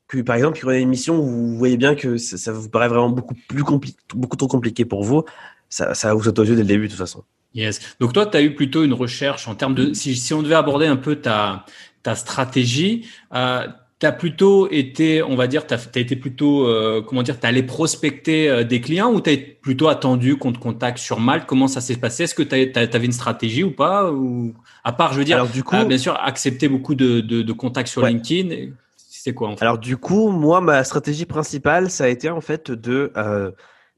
que par exemple, il y a une mission où vous voyez bien que ça, vous paraît vraiment beaucoup plus compliqué, beaucoup trop compliqué pour vous. Ça, ça vous saute aux yeux dès le début, de toute façon. Yes. Donc toi, tu as eu plutôt une recherche en termes de, si, si on devait aborder un peu ta, ta stratégie, euh, tu as plutôt été, on va dire, tu as, été plutôt, euh, comment dire, tu allé prospecter euh, des clients ou tu as plutôt attendu qu'on te contacte sur Malte? Comment ça s'est passé? Est-ce que tu avais une stratégie ou pas? Ou, À part, je veux dire, Alors, du coup, euh, bien sûr, accepter beaucoup de, de, de contacts sur LinkedIn. C'est quoi en fait? Alors du coup, moi, ma stratégie principale, ça a été en fait de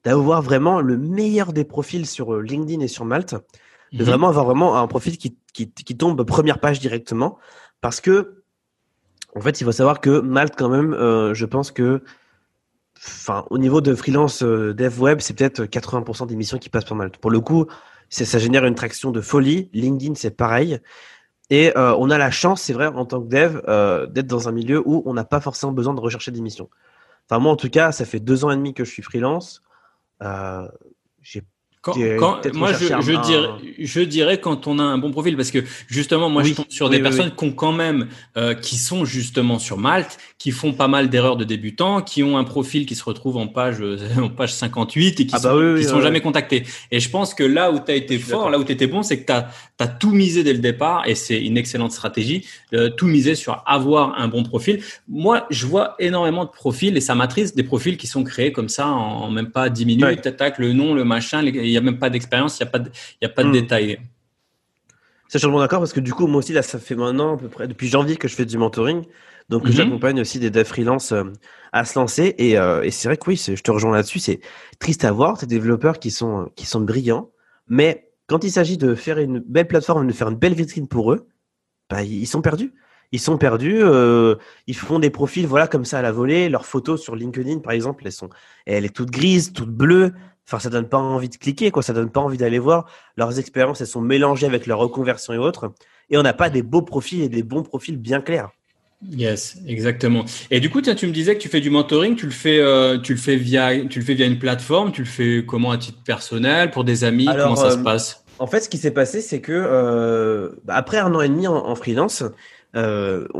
d'avoir vraiment le meilleur des profils sur LinkedIn et sur Malte, de mhm. vraiment avoir vraiment un profil qui, qui, qui tombe première page directement, parce que en fait, il faut savoir que Malte, quand même, euh, je pense que, enfin, au niveau de freelance euh, dev web, c'est peut-être 80% des missions qui passent par Malte. Pour le coup, ça génère une traction de folie. LinkedIn, c'est pareil. Et euh, on a la chance, c'est vrai, en tant que dev, d'être dans un milieu où on n'a pas forcément besoin de rechercher des missions. Enfin, moi, en tout cas, ça fait deux ans et demi que je suis freelance. j'ai moi, je, je, dirais, je dirais quand on a un bon profil, parce que justement, moi, je tombe sur des personnes qui ont quand même, euh, qui sont justement sur Malte, qui font pas mal d'erreurs de débutants, qui ont un profil qui se retrouve en page, <laughs> en page 58 et qui ah bah sont, qui sont jamais contactés. Et je pense que là où tu as été fort, là où tu étais bon, c'est que tu as, as, tout misé dès le départ et c'est une excellente stratégie, euh, tout miser sur avoir un bon profil. Moi, je vois énormément de profils et ça m'attriste des profils qui sont créés comme ça en, même pas 10 minutes, ouais. le nom, le machin, les, il n'y a même pas d'expérience, il n'y a pas de, y a pas de détails. Ça, je suis d'accord parce que du coup, moi aussi, là, ça fait maintenant à peu près depuis janvier que je fais du mentoring. Donc, Mhm. j'accompagne aussi des devs freelance euh, à se lancer. Et, euh, et c'est vrai que oui, je te rejoins là-dessus. C'est triste à voir. Des développeurs qui sont, qui sont brillants. Mais quand il s'agit de faire une belle plateforme, de faire une belle vitrine pour eux, bah, ils sont perdus. Ils sont perdus. euh, ils font des profils, voilà, comme ça à la volée. Leurs photos sur LinkedIn, par exemple, elles sont, elle est toute grise, toute bleue. Enfin, ça donne pas envie de cliquer, quoi. Ça donne pas envie d'aller voir. Leurs expériences, elles sont mélangées avec leur reconversion et autres. Et on n'a pas des beaux profils et des bons profils bien clairs. Yes, exactement. Et du coup, tiens, tu me disais que tu fais du mentoring, tu le fais, euh, tu le fais via, tu le fais via une plateforme, tu le fais comment à titre personnel, pour des amis, Alors, comment ça se euh, passe? En fait, ce qui s'est passé, c'est que euh, bah, après un an et demi en, en freelance, on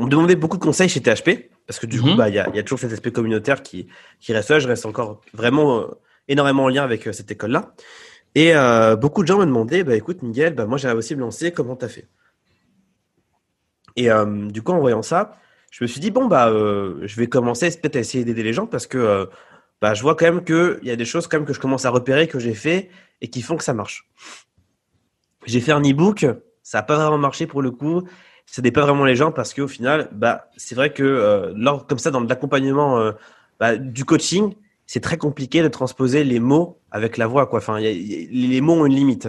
me demandait beaucoup de conseils chez THP parce que du coup, Mhm. bah, il y, a, il y a toujours cet aspect communautaire qui, qui reste là. Je reste encore vraiment énormément en lien avec euh, cette école-là. Et euh, beaucoup de gens me demandaient, bah, écoute, Miguel, bah, moi, j'ai aussi me lancer, comment t'as fait? Et euh, du coup, en voyant ça, je me suis dit, bon, bah, je vais commencer peut-être à essayer d'aider les gens parce que bah, je vois quand même qu'il y a des choses quand même que je commence à repérer, que j'ai fait et qui font que ça marche. J'ai fait un e-book, ça n'a pas vraiment marché pour le coup. Ça n'est pas vraiment les gens parce qu'au final, bah, c'est vrai que lors, comme ça, dans l'accompagnement bah, du coaching, c'est très compliqué de transposer les mots avec la voix. Quoi. Enfin, les mots ont une limite.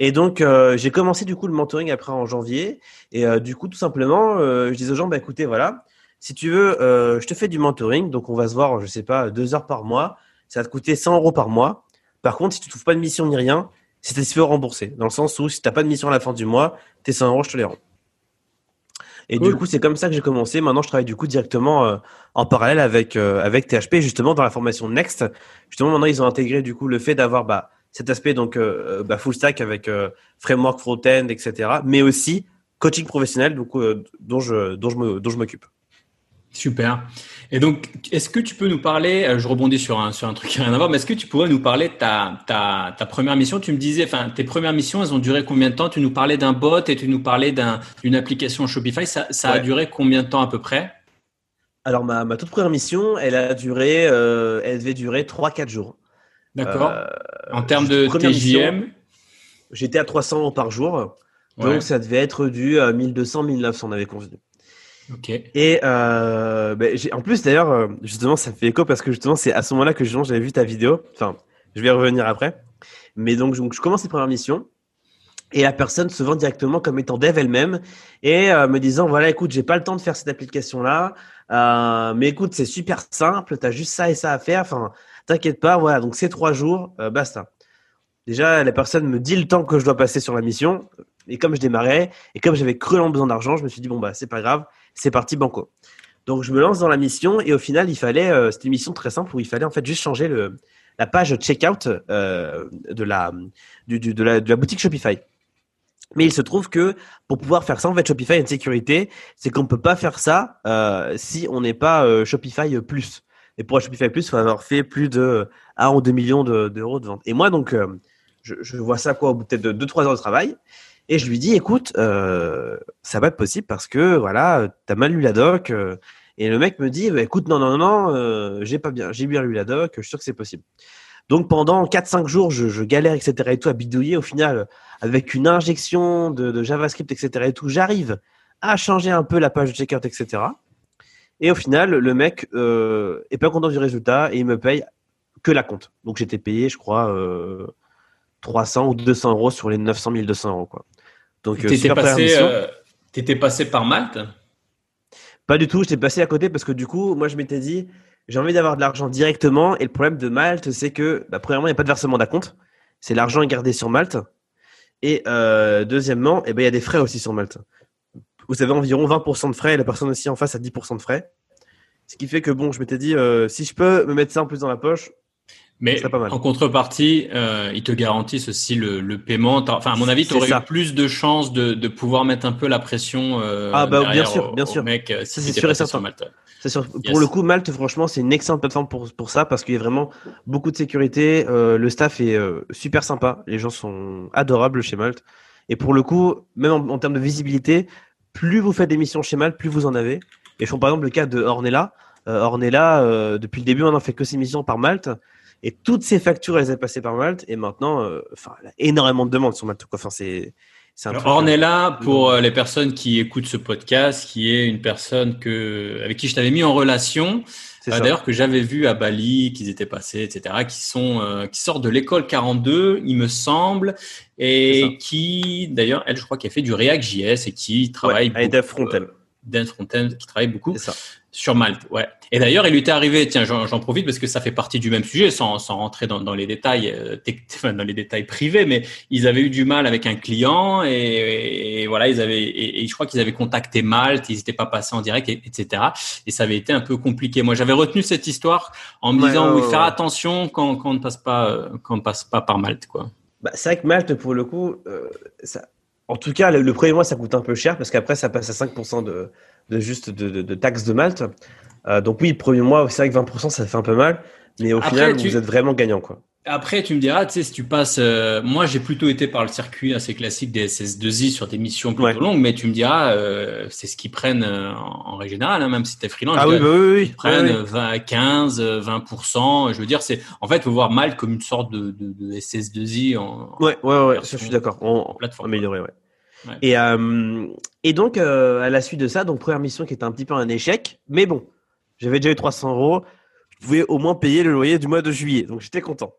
Et donc, euh, j'ai commencé du coup le mentoring après en janvier. Et euh, du coup, tout simplement, euh, je dis aux gens, bah, écoutez, voilà, si tu veux, euh, je te fais du mentoring. Donc, on va se voir, je sais pas, deux heures par mois. Ça va te coûter 100 euros par mois. Par contre, si tu trouves pas de mission ni rien, c'est tu fais rembourser. Dans le sens où si t'as pas de mission à la fin du mois, tes 100 euros, je te les rends. Et Cool. du coup, c'est comme ça que j'ai commencé. Maintenant, je travaille du coup directement euh, en parallèle avec euh, avec THP, justement dans la formation Next. Justement, maintenant, ils ont intégré du coup le fait d'avoir bah, cet aspect donc euh, bah, full stack avec euh, framework front-end, etc. Mais aussi coaching professionnel, donc euh, dont je dont je me dont je m'occupe. Super. Et donc, est-ce que tu peux nous parler, euh, je rebondis sur un, sur un truc qui n'a rien à voir, mais est-ce que tu pourrais nous parler de ta, ta, ta première mission? Tu me disais, enfin, tes premières missions, elles ont duré combien de temps? Tu nous parlais d'un bot et tu nous parlais d'un, d'une application Shopify. Ça, ça a duré combien de temps à peu près? Alors ma, ma toute première mission, elle a duré, euh, elle devait durer 3-4 jours. D'accord. Euh, en termes de TJM? J'étais à 300 euros par jour, donc ça devait être du euh, 1200-1900, on avait convenu. Ok. Et euh, ben, en plus d'ailleurs, euh, justement, ça fait écho parce que justement, c'est à ce moment-là que j'avais vu ta vidéo. Enfin, je vais y revenir après. Mais donc, donc je commence les premières missions et la personne se vend directement comme étant dev elle-même et euh, me disant voilà, écoute, j'ai pas le temps de faire cette application-là, euh, mais écoute, c'est super simple, t'as juste ça et ça à faire. Enfin, t'inquiète pas, voilà. Donc c'est trois jours, basta. Déjà, la personne me dit le temps que je dois passer sur la mission. Et comme je démarrais, et comme j'avais cruellement besoin d'argent, je me suis dit, bon, bah, c'est pas grave, c'est parti, banco. Donc, je me lance dans la mission, et au final, il fallait, euh, c'était une mission très simple où il fallait en fait juste changer la page checkout euh, de, la, de, de boutique Shopify. Mais il se trouve que pour pouvoir faire ça, en fait, Shopify a une sécurité, c'est qu'on peut pas faire ça euh, si on n'est pas euh, Shopify Plus. Et pour Shopify Plus, il faut avoir fait plus de 1 ou 2 millions de- d'euros de, vente. Et moi, donc, je, je vois ça quoi au bout peut-être de 2-3 heures de travail. Et je lui dis, écoute, euh, ça va être possible parce que voilà, t'as mal lu la doc. euh, et le mec me dit, bah, écoute, non, non, non, euh, j'ai pas bien, j'ai bien lu la doc, je suis sûr que c'est possible. Donc pendant 4-5 jours, je, galère, etc. et tout, à bidouiller. Au final, avec une injection de, JavaScript, etc. et tout, j'arrive à changer un peu la page de checkout, etc. Et au final, le mec euh, est pas content du résultat et il me paye que la compte. Donc j'étais payé, je crois, euh, 300 ou 200 euros sur les 900 1200 euros. Quoi. Donc, euh, T'étais passé, euh, t'étais passé par Malte? Pas du tout, j'étais passé à côté parce que du coup, moi je m'étais dit, j'ai envie d'avoir de l'argent directement. Et le problème de Malte, c'est que, bah, premièrement, il n'y a pas de versement d'acompte. C'est l'argent est gardé sur Malte. Et euh, deuxièmement, eh ben, il y a des frais aussi sur Malte. Vous avez environ 20% de frais et la personne aussi en face a 10% de frais. Ce qui fait que bon, je m'étais dit, euh, si je peux me mettre ça en plus dans la poche, Mais en contrepartie, euh, ils te garantissent aussi le, le paiement. Enfin, à mon avis, tu aurais eu plus de chances de, de pouvoir mettre un peu la pression euh, Ah, bah, bien sûr, bien sûr. mec euh, si c'est sûr et certain. sur Malte. C'est sûr. Yes. Pour le coup, Malte, franchement, c'est une excellente plateforme pour, pour ça parce qu'il y a vraiment beaucoup de sécurité. Euh, le staff est euh, super sympa. Les gens sont adorables chez Malte. Et pour le coup, même en, en termes de visibilité, plus vous faites des missions chez Malte, plus vous en avez. Et je prends par exemple le cas de Ornella. Euh, Ornella, depuis le début, on n'en fait que ses missions par Malte. Et toutes ses factures, elles sont passées par Malte. Et maintenant, euh, enfin, elle a énormément de demandes sur Malte. Enfin, c'est Ornella, pour les personnes qui écoutent ce podcast, qui est une personne que avec qui je t'avais mis en relation, euh, d'ailleurs que j'avais vu à Bali, qu'ils étaient passés, etc., qui sont euh, qui sortent de l'école 42, il me semble, et qui d'ailleurs elle, je crois, a fait du React.js et qui travaille ouais, avec Frontend. Dan Frontend qui travaille beaucoup sur Malte. Ouais. Et d'ailleurs, il lui était arrivé, tiens, j'en profite parce que ça fait partie du même sujet, sans, sans rentrer dans, dans les détails, euh, <laughs> dans les détails privés, mais ils avaient eu du mal avec un client et, voilà, ils avaient, et, je crois qu'ils avaient contacté Malte, ils n'étaient pas passés en direct, etc. Et ça avait été un peu compliqué. Moi, j'avais retenu cette histoire en me disant, oui, faire attention quand, quand on ne passe pas, quand on passe pas par Malte, quoi. Bah, c'est vrai que Malte, pour le coup, euh, ça, en tout cas, le, premier mois, ça coûte un peu cher parce qu'après, ça passe à 5% de, de juste de, de, taxes de Malte. Euh, donc oui, le premier mois, c'est vrai que 20%, ça fait un peu mal. Mais au final, vous êtes vraiment gagnant. quoi. Après, tu me diras, tu sais, si tu passes, euh, moi j'ai plutôt été par le circuit assez classique des SS2I sur des missions plutôt longues, mais tu me diras, euh, c'est ce qu'ils prennent euh, en, règle générale, hein, même si t'es freelance. Ah oui, bah oui, oui, Ils prennent 20, 15, 20%. Je veux dire, c'est, en fait, faut voir mal comme une sorte de, de, de SS2I en. Ouais, ouais, ouais, ça, je suis d'accord. En, plateforme amélioré, ouais. Et, et donc, à la suite de ça, donc première mission qui était un petit peu un échec, mais bon, j'avais déjà eu 300 euros je pouvais au moins payer le loyer du mois de juillet. Donc j'étais content.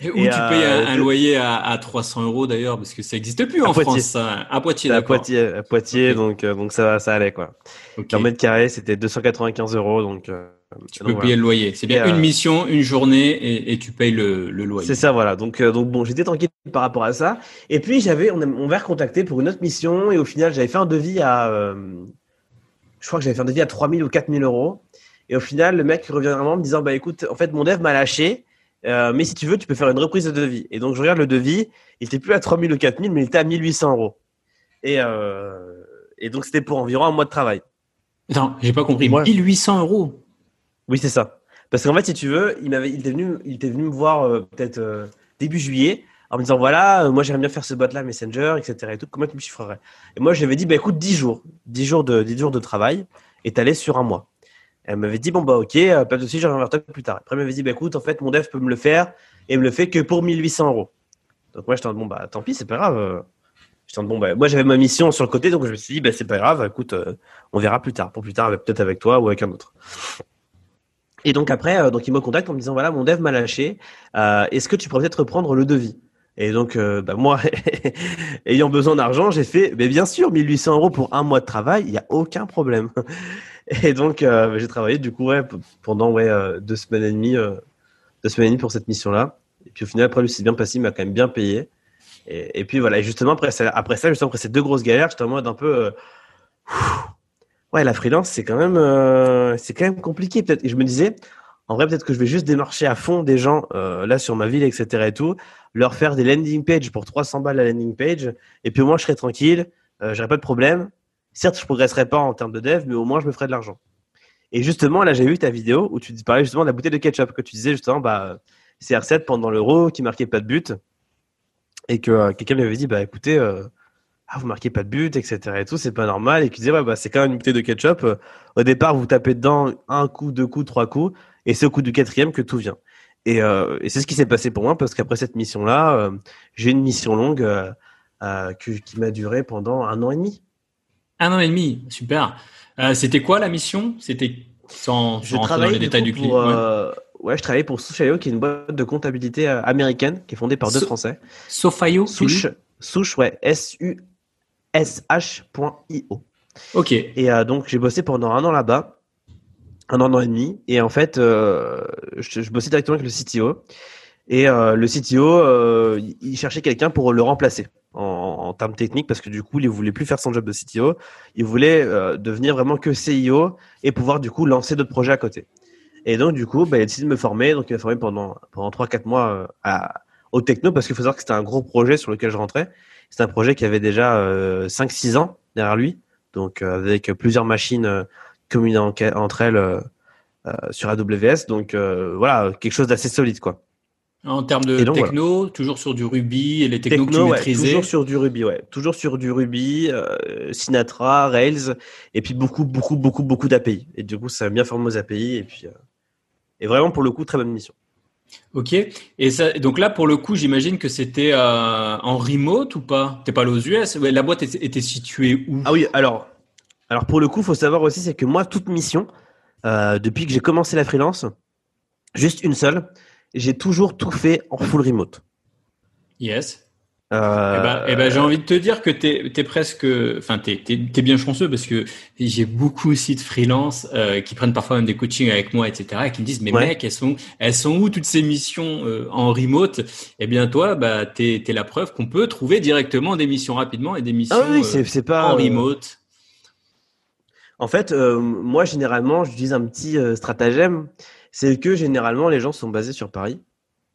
Et où tu payes un, loyer à, 300 euros d'ailleurs parce que ça n'existe plus en France ça. à Poitiers à Poitiers à Poitiers donc euh, donc ça ça allait quoi. Okay. mètre carré c'était 295 euros donc euh, tu peux payer le loyer. C'est bien une euh, mission une journée et, tu payes le, loyer. C'est ça voilà. Donc donc bon j'étais tranquille par rapport à ça. Et puis j'avais on, on m'a recontacté pour une autre mission et au final j'avais fait un devis à je crois que j'avais fait un devis à 3000 ou 4000 euros et au final, le mec revient vraiment en me disant, bah écoute, en fait, mon dev m'a lâché, euh, mais si tu veux, tu peux faire une reprise de devis. Et donc, je regarde le devis, il était plus à 3000 ou 4000, mais il était à 1800 euros. Et, euh, et donc, c'était pour environ un mois de travail. Non, j'ai pas compris. 1800 euros? Oui, c'est ça. Parce qu'en fait, si tu veux, il, m'avait, il, était, venu, il était venu me voir euh, peut-être début juillet en me disant voilà, moi j'aimerais bien faire ce bot-là, Messenger, etc. Et tout, comment tu me chiffrerais? Et moi, j'avais dit bah écoute, 10 jours, 10 jours de, 10 jours de travail, et t'allais sur un mois. Elle m'avait dit, bon, bah, ok, euh, pas de souci, je reviens plus tard. Après, elle m'avait dit, bah, écoute, en fait, mon dev peut me le faire et me le fait que pour 1800 euros. Donc, moi, je t'en bon, bah, tant pis, c'est pas grave. Je bon, bah, moi, j'avais ma mission sur le côté, donc je me suis dit, bah, c'est pas grave, écoute, euh, on verra plus tard. Pour plus tard, peut-être avec toi ou avec un autre. Et donc, après, euh, donc, il me contacte en me disant, voilà, mon dev m'a lâché. Est-ce que tu pourrais peut-être reprendre le devis? Et donc, bah, moi, <laughs> ayant besoin d'argent, j'ai fait, mais bien sûr, 1800 euros pour un mois de travail, il n'y a aucun problème. Et donc, euh, j'ai travaillé du coup ouais, pendant ouais, euh, deux semaines et demie, euh, deux semaines et demie pour cette mission-là. Et puis au final, après, lui, c'est bien passé, il m'a quand même bien payé. Et, puis voilà, et justement, après ça, après ça, justement, après ces deux grosses galères, j'étais en mode un peu. ouais, la freelance, c'est quand même, c'est quand même compliqué. Peut-être. Et je me disais, en vrai, peut-être que je vais juste démarcher à fond des gens là sur ma ville, etc. et tout, leur faire des landing pages pour 300 balles la landing page. Et puis au moins, je serai tranquille, j'aurai pas de problème. Certes, je progresserai pas en termes de dev, mais au moins je me ferai de l'argent. Et justement, là, j'ai vu ta vidéo où tu parlais justement de la bouteille de ketchup, que tu disais justement, bah, CR7 pendant l'euro qui marquait pas de but. Et que euh, quelqu'un m'avait dit, bah, écoutez, euh, ah, vous marquez pas de but, etc. et tout, c'est pas normal. Et qui disait, ouais, bah, c'est quand même une bouteille de ketchup. Euh, au départ, vous tapez dedans un coup, deux coups, trois coups. Et c'est au coup du quatrième que tout vient. Et, et c'est ce qui s'est passé pour moi parce qu'après cette mission-là, j'ai une mission longue qui m'a duré pendant un an et demi. Un an et demi, super. Euh, c'était quoi la mission? C'était sans, je rentrer dans les détails du client. Euh, ouais. je travaillais pour Souchayo, qui est une boîte de comptabilité euh, américaine, qui est fondée par deux Français. Sofayo Souche, Souche, ouais, S-U-S-H.io. Ok. Et donc, j'ai bossé pendant un an là-bas, un an, un an et demi. Et en fait, je, je, bossais directement avec le CTO. Et le CTO, il cherchait quelqu'un pour le remplacer en, termes techniques parce que du coup, il voulait plus faire son job de CTO. Il voulait euh, devenir vraiment que CIO et pouvoir du coup lancer d'autres projets à côté. Et donc, du coup, bah, il a décidé de me former. Donc, il m'a formé pendant, pendant 3-4 mois euh, à, au techno parce qu'il faut savoir que c'était un gros projet sur lequel je rentrais. C'était un projet qui avait déjà euh, 5-6 ans derrière lui. Donc, euh, avec plusieurs machines euh, communant entre elles sur AWS. Donc, voilà, quelque chose d'assez solide, quoi. En termes de techno, toujours sur du Ruby et les technos que tu maîtrisais Toujours sur du Ruby, ouais. Toujours sur du Ruby, euh, Sinatra, Rails, et puis beaucoup, beaucoup, beaucoup, beaucoup d'API. Et du coup, ça a bien formé aux API, et puis, euh, et vraiment pour le coup, très bonne mission. Ok. Et ça, donc là, pour le coup, j'imagine que c'était euh, en remote ou pas? T'es pas allé aux US La boîte était, était, située où? Ah oui, alors, alors pour le coup, faut savoir aussi, c'est que moi, toute mission, depuis que j'ai commencé la freelance, juste une seule, j'ai toujours tout fait en full remote. Yes. Euh... Eh ben, eh ben j'ai envie de te dire que t'es es presque, enfin t'es es, bien chanceux parce que j'ai beaucoup aussi de freelance euh, qui prennent parfois même des coachings avec moi, etc. et qui me disent mais mec, elles sont elles sont où toutes ces missions euh, en remote? Eh bien toi, bah t'es es la preuve qu'on peut trouver directement des missions rapidement et des missions ah oui, c'est pas en remote. En fait, euh, moi généralement, j'utilise un petit stratagème, c'est que généralement les gens sont basés sur Paris.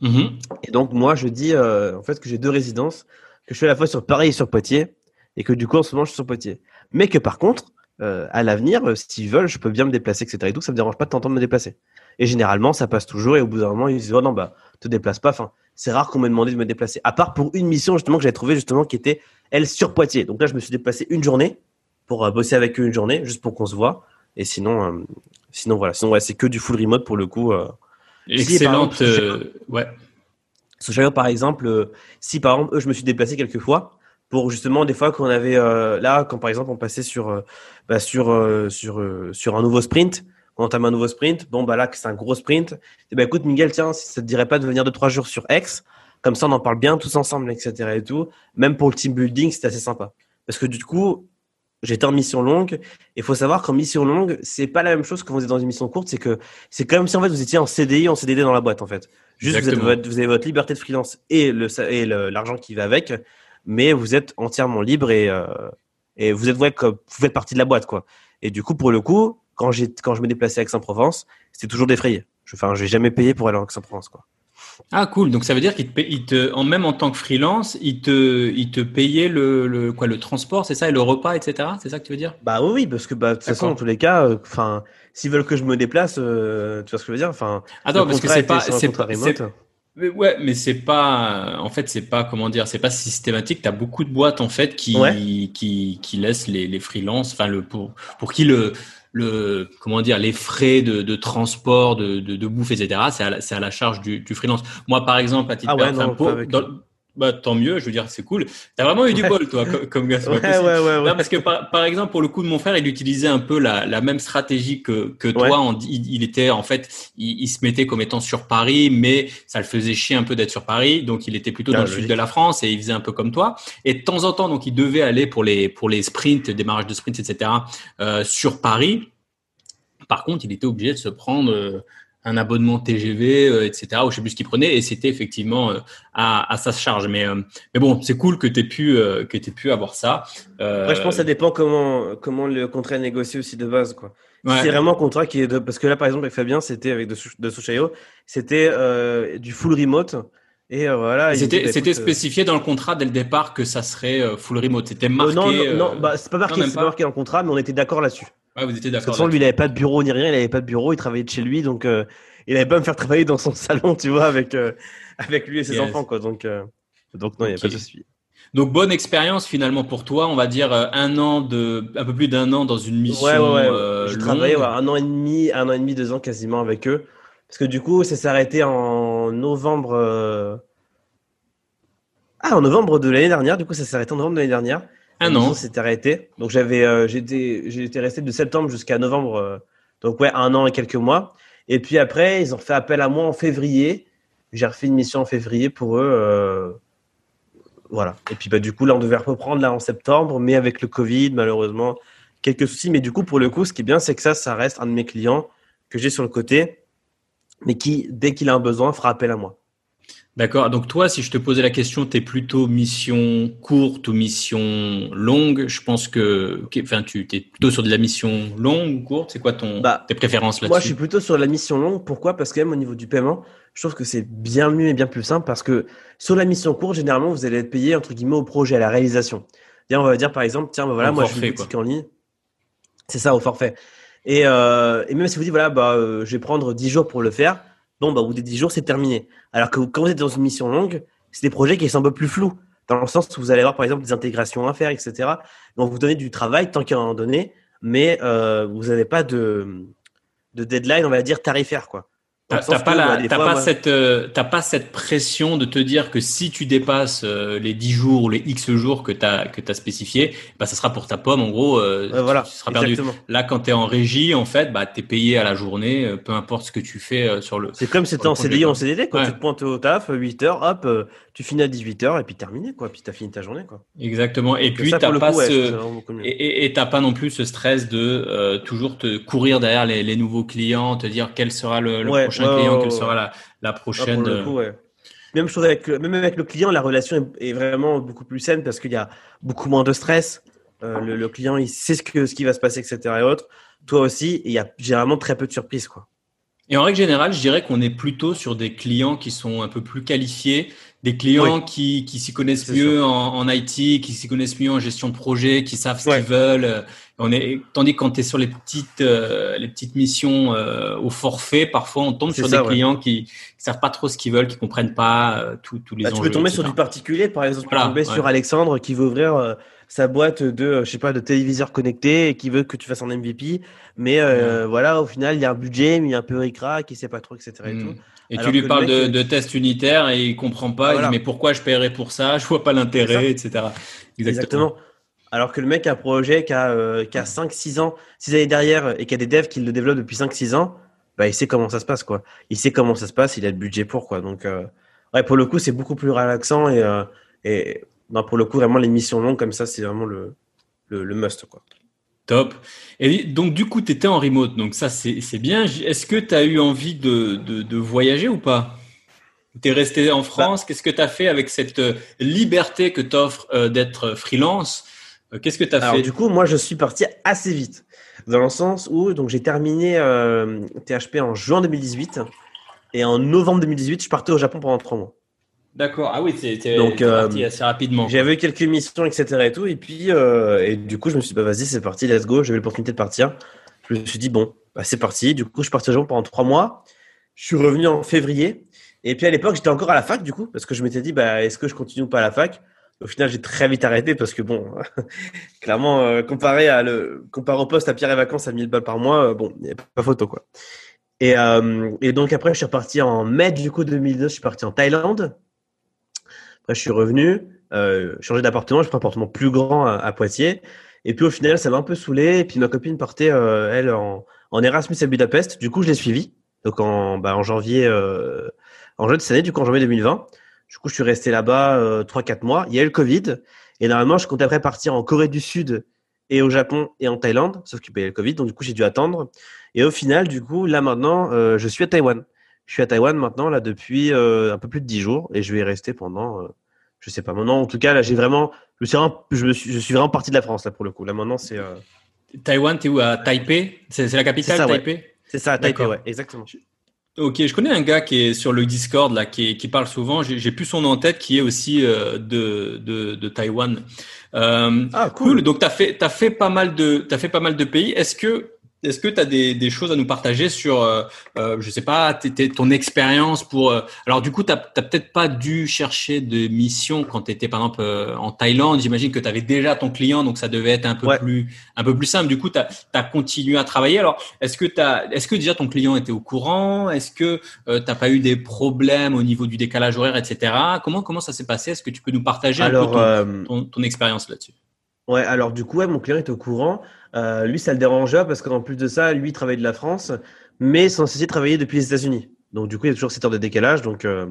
Mhm. Et donc, moi, je dis euh, en fait que j'ai deux résidences, que je suis à la fois sur Paris et sur Poitiers, et que du coup, en ce moment, je suis sur Poitiers. Mais que par contre, euh, à l'avenir, euh, s'ils veulent, je peux bien me déplacer, etc. Et tout, ça me dérange pas de t'entendre me déplacer. Et généralement, ça passe toujours, et au bout d'un moment, ils disent, oh non, bah, te déplace pas. Enfin, c'est rare qu'on m'ait demandé de me déplacer. À part pour une mission, justement, que j'avais trouvé, justement, qui était, elle, sur Poitiers. Donc là, je me suis déplacé une journée pour bosser avec eux une journée, juste pour qu'on se voit. Et sinon, sinon, voilà. Sinon, ouais, c'est que du full remote pour le coup. Excellente. Euh, ouais. par exemple, euh, si par exemple, eux, je me suis déplacé quelques fois pour justement des fois qu'on avait euh, là, quand par exemple on passait sur bah, sur sur sur un nouveau sprint, quand on un nouveau sprint, bon bah là c'est un gros sprint. Et eh ben écoute Miguel, tiens, si ça te dirait pas de venir deux trois jours sur X, comme ça on en parle bien tous ensemble, etc. et tout. Même pour le team building, c'était assez sympa parce que du coup j'étais en mission longue. Et il faut savoir qu'en mission longue, c'est pas la même chose que vous êtes dans une mission courte. C'est que c'est comme si en fait vous étiez en CDI, en CDD dans la boîte en fait. Juste vous, vous, avez votre liberté de freelance et le et l'argent qui va avec, mais vous êtes entièrement libre et euh, et vous êtes ouais, comme, vous faites partie de la boîte quoi. Et du coup pour le coup, quand j'ai quand je me déplaçais à Aix-en-Provence, c'était toujours défrayé. Je enfin, j'ai jamais payé pour aller à Aix-en-Provence quoi. Ah cool, donc ça veut dire qu'il te, il te, en même en tant que freelance, il te, il te payait le, le quoi, le transport, c'est ça, et le repas, etc. C'est ça que tu veux dire? Bah oui, parce que bah, de toute façon, dans tous les cas, euh, s'ils veulent que je me déplace, euh, tu vois ce que je veux dire? Enfin, attends, parce que c'est pas, c'est pas, mais ouais, mais c'est pas, en fait, c'est pas, comment dire, c'est pas systématique. T'as beaucoup de boîtes, en fait, qui, qui, qui laissent les, les freelances, enfin, le, pour, pour qui le, le comment dire les frais de, de transport, de, de, de, bouffe, etc. C'est à, la, à la charge du, du freelance. Moi, par exemple, à titre ah ouais, bah, tant mieux, je veux dire, c'est cool. T'as vraiment eu du bol, toi, comme, comme gars. ouais, ouais, ouais, non, parce que par, par, exemple, pour le coup de mon frère, il utilisait un peu la, la même stratégie que, que toi. En, il, il, était, en fait, il, il, se mettait comme étant sur Paris, mais ça le faisait chier un peu d'être sur Paris. Donc, il était plutôt dans le sud de la France et il faisait un peu comme toi. Et de temps en temps, donc, il devait aller pour les, pour les sprints, démarrage de sprints, etc., euh, sur Paris. Par contre, il était obligé de se prendre euh, un abonnement TGV, etc. Ou je sais plus ce qu'il prenait, et c'était effectivement euh, à, à, sa charge. Mais, euh, mais bon, c'est cool que tu aies pu que tu pu avoir ça. Ouais, je pense que ça dépend comment comment le contrat est négocié aussi de base, quoi. C'est vraiment un contrat qui est de... parce que là, par exemple, avec Fabien, c'était avec de, de Souchayo, c'était du full remote. Et voilà. C'était bah, spécifié dans le contrat dès le départ que ça serait full remote. C'était marqué. non, non, non bah, c'est pas marqué, c'est pas marqué dans le contrat, mais on était d'accord là-dessus. Ouais, vous étiez d'accord. De toute façon, lui, il avait pas de bureau ni rien, il avait pas de bureau, il travaillait de chez lui, donc euh, il avait pas à me faire travailler dans son <laughs> salon, tu vois, avec euh, avec lui et ses enfants, quoi. Donc euh, donc non, il n'y a pas de souci. Donc bonne expérience finalement pour toi, on va dire un an de, un peu plus d'un an dans une mission. Ouais, ouais, ouais. J'ai travaillé un an et demi, un an et demi, deux ans quasiment avec eux, parce que du coup, ça s'est arrêté en novembre. Ah, en novembre de l'année dernière. Du coup, ça s'est arrêté en novembre de l'année dernière. Un an. C'était arrêté. Donc j'avais, euh, j'étais, j'étais resté de septembre jusqu'à novembre. Euh, donc ouais, un an et quelques mois. Et puis après, ils ont fait appel à moi en février. J'ai refait une mission en février pour eux. Euh, voilà. Et puis bah du coup là, on devait reprendre là en septembre, mais avec le Covid, malheureusement, quelques soucis. Mais du coup, pour le coup, ce qui est bien, c'est que ça, ça reste un de mes clients que j'ai sur le côté, mais qui, dès qu'il a un besoin, fera appel à moi. D'accord. Donc toi, si je te posais la question, tu es plutôt mission courte ou mission longue? Je pense que, enfin, tu es plutôt sur de la mission longue ou courte? C'est quoi ton bah, tes préférences là-dessus? Moi, je suis plutôt sur la mission longue. Pourquoi? Parce que même au niveau du paiement, je trouve que c'est bien mieux et bien plus simple parce que sur la mission courte, généralement, vous allez être payé entre guillemets au projet, à la réalisation. on va dire par exemple, tiens, bah, voilà, moi, je fais une boutique en ligne. C'est ça, au forfait. Et, euh, et même si vous dites, voilà, bah, euh, je vais prendre 10 jours pour le faire bon, bah, au bout des 10 jours, c'est terminé. Alors que quand vous êtes dans une mission longue, c'est des projets qui sont un peu plus flous, dans le sens où vous allez avoir, par exemple, des intégrations à faire, etc. Donc, vous donnez du travail tant qu'il y en a donné, mais euh, vous n'avez pas de, de deadline, on va dire, tarifaire, quoi. T'as pas, la, bah, pas cette, euh, pas cette pression de te dire que si tu dépasses euh, les 10 jours ou les X jours que tu as, que as spécifié, bah, ça sera pour ta pomme, en gros, euh, voilà, tu, seras perdu. Là, quand tu es en régie, en fait, bah, tu es payé à la journée, peu importe ce que tu fais sur le. C'est comme si tu en CDI en CDD, quand tu te pointes au taf, 8 heures, hop, tu finis à 18 heures et puis terminé, quoi. Puis tu as fini ta journée, quoi. Exactement. Et puis, tu pas, ce... et, et, pas non plus ce stress de toujours te courir derrière les, les, nouveaux clients, te dire quel sera le, le prochain client, quel sera la, la ah, prochaine. Euh, même chose avec, même avec le client, la relation est, vraiment beaucoup plus saine parce qu'il y a beaucoup moins de stress. Euh, le, client, il sait ce, que, ce qui va se passer, etc. Et autres. Toi aussi, il y a généralement très peu de surprises. Quoi. Et en règle générale, je dirais qu'on est plutôt sur des clients qui sont un peu plus qualifiés, des clients qui, qui s'y connaissent mieux en, en, IT, qui s'y connaissent mieux en gestion de projet, qui savent ce qu'ils veulent. On est, tandis que quand tu es sur les petites, euh, les petites missions euh, au forfait, parfois on tombe sur des clients qui, qui savent pas trop ce qu'ils veulent, qui comprennent pas euh, tous les bah, Tu peux tomber sur du particulier, par exemple, tu peux tomber sur Alexandre qui veut ouvrir sa boîte de, je sais pas, de téléviseurs connectés et qui veut que tu fasses un MVP. Mais voilà, au final, il y a un budget, mais il y a un peu ricrac, qui sait pas trop, etc. Et tout. Et tu lui parles de, de tests unitaires et il comprend pas. Il dit, mais pourquoi je paierais pour ça? Je vois pas l'intérêt, etc. Exactement. Alors que le mec a un projet qui a, euh, qui a 5-6 ans, 6 années derrière et qui a des devs qui le développent depuis 5-6 ans, bah, il sait comment ça se passe. quoi. Il sait comment ça se passe, il a le budget pour. quoi. Donc, euh, ouais, pour le coup, c'est beaucoup plus relaxant et, euh, et non, pour le coup, vraiment, les missions longues comme ça, c'est vraiment le, le, le must. quoi. Top. Et donc, du coup, tu étais en remote. Donc, ça, c'est bien. Est-ce que tu as eu envie de, de, de voyager ou pas? Tu es resté en France. Bah Qu'est-ce que tu as fait avec cette euh, liberté que t'offre euh, d'être freelance? Euh, Qu'est-ce que tu as fait? Du coup, moi, je suis parti assez vite. Dans le sens où donc j'ai terminé THP en juin 2018. Et en novembre 2018, je partais au Japon pendant trois mois. D'accord. Ah oui, c'était parti assez rapidement. J'avais quelques missions, etc. Et tout. Et puis, euh, et du coup, je me suis dit, bah, vas-y, c'est parti, let's go. J'avais l'opportunité de partir. Je me suis dit, bon, bah, c'est parti. Du coup, je au Japon pendant trois mois. Je suis revenu en février. Et puis, à l'époque, j'étais encore à la fac, du coup, parce que je m'étais dit, bah, est-ce que je continue ou pas à la fac? Au final, j'ai très vite arrêté parce que bon, <laughs> clairement, euh, comparé à le, comparé au poste à Pierre et Vacances à 1000 balles par mois, euh, bon, il n'y a pas photo, quoi. Et, et donc après, je suis reparti en mai, du coup, 2002, je suis parti en Thaïlande après, je suis revenu, euh, changé d'appartement, j'ai pris un appartement plus grand à, Poitiers. Et puis au final, ça m'a un peu saoulé. Et puis ma copine partait, euh, elle, en, Erasmus à Budapest. Du coup, je l'ai suivie. Donc en, bah, en janvier, euh, en janvier de cette année, du coup en janvier 2020. Du coup, je suis resté là-bas euh, 3-4 mois. Il y a eu le Covid. Et normalement, je comptais après partir en Corée du Sud et au Japon et en Thaïlande. Sauf qu'il y a le Covid. Donc du coup, j'ai dû attendre. Et au final, du coup, là maintenant, euh, je suis à Taïwan. Je suis à Taïwan maintenant, là, depuis euh, un peu plus de 10 jours, et je vais y rester pendant, euh, je sais pas, maintenant, en tout cas, là, j'ai vraiment, je suis, vraiment, je, suis, je suis vraiment parti de la France, là, pour le coup. Là, maintenant, c'est. Euh... Taïwan, t'es où? À Taipei? C'est la capitale, Taipei? C'est ça, Taipei, ouais, exactement. Ok, je connais un gars qui est sur le Discord là, qui, qui parle souvent. J'ai plus son nom en tête, qui est aussi euh, de, de, de Taïwan. Euh, ah cool. cool. Donc t'as fait t'as fait pas mal de t'as fait pas mal de pays. Est-ce que est-ce que tu as des, des, choses à nous partager sur, euh, euh je sais pas, ton expérience pour... Euh, alors du coup, tu n'as peut-être pas dû chercher de mission quand tu étais par exemple euh, en Thaïlande. J'imagine que tu avais déjà ton client, donc ça devait être un peu, plus, un peu plus simple. Du coup, tu as, continué à travailler. Alors, est-ce que, est-ce que déjà ton client était au courant? Est-ce que tu n'as pas eu des problèmes au niveau du décalage horaire, etc. Comment, comment ça s'est passé? Est-ce que tu peux nous partager un peu ton, ton, ton expérience là-dessus? Ouais, alors du coup, mon client est au courant. Euh, lui, ça le dérangeait parce qu'en plus de ça, lui, il travaille de la France, mais sans cesser de travailler depuis les États-Unis. Donc du coup, il y a toujours cette heure de décalage, donc euh,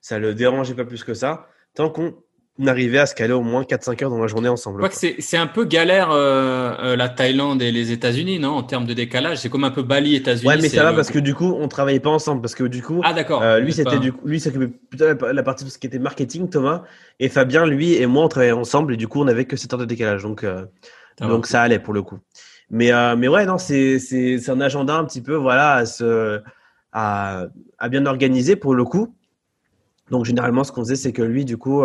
ça le dérangeait pas plus que ça. Tant qu'on on arrivait à se caler au moins 4-5 heures dans la journée ensemble. Je crois que c'est un peu galère euh, euh, la Thaïlande et les États-Unis, non En termes de décalage, c'est comme un peu Bali, États-Unis. Ouais, mais ça va parce que du coup, on travaillait pas ensemble parce que du coup, ah d'accord. Euh, lui c'était du lui s'occupait plutôt de la partie de ce qui était marketing, Thomas et Fabien, lui et moi, on travaillait ensemble et du coup, on avait que 7 heures de décalage, donc donc ça allait pour le coup. Mais mais ouais, non, c'est c'est c'est un agenda un petit peu voilà à se à, à bien organiser pour le coup. Donc généralement, ce qu'on faisait, c'est que lui, du coup,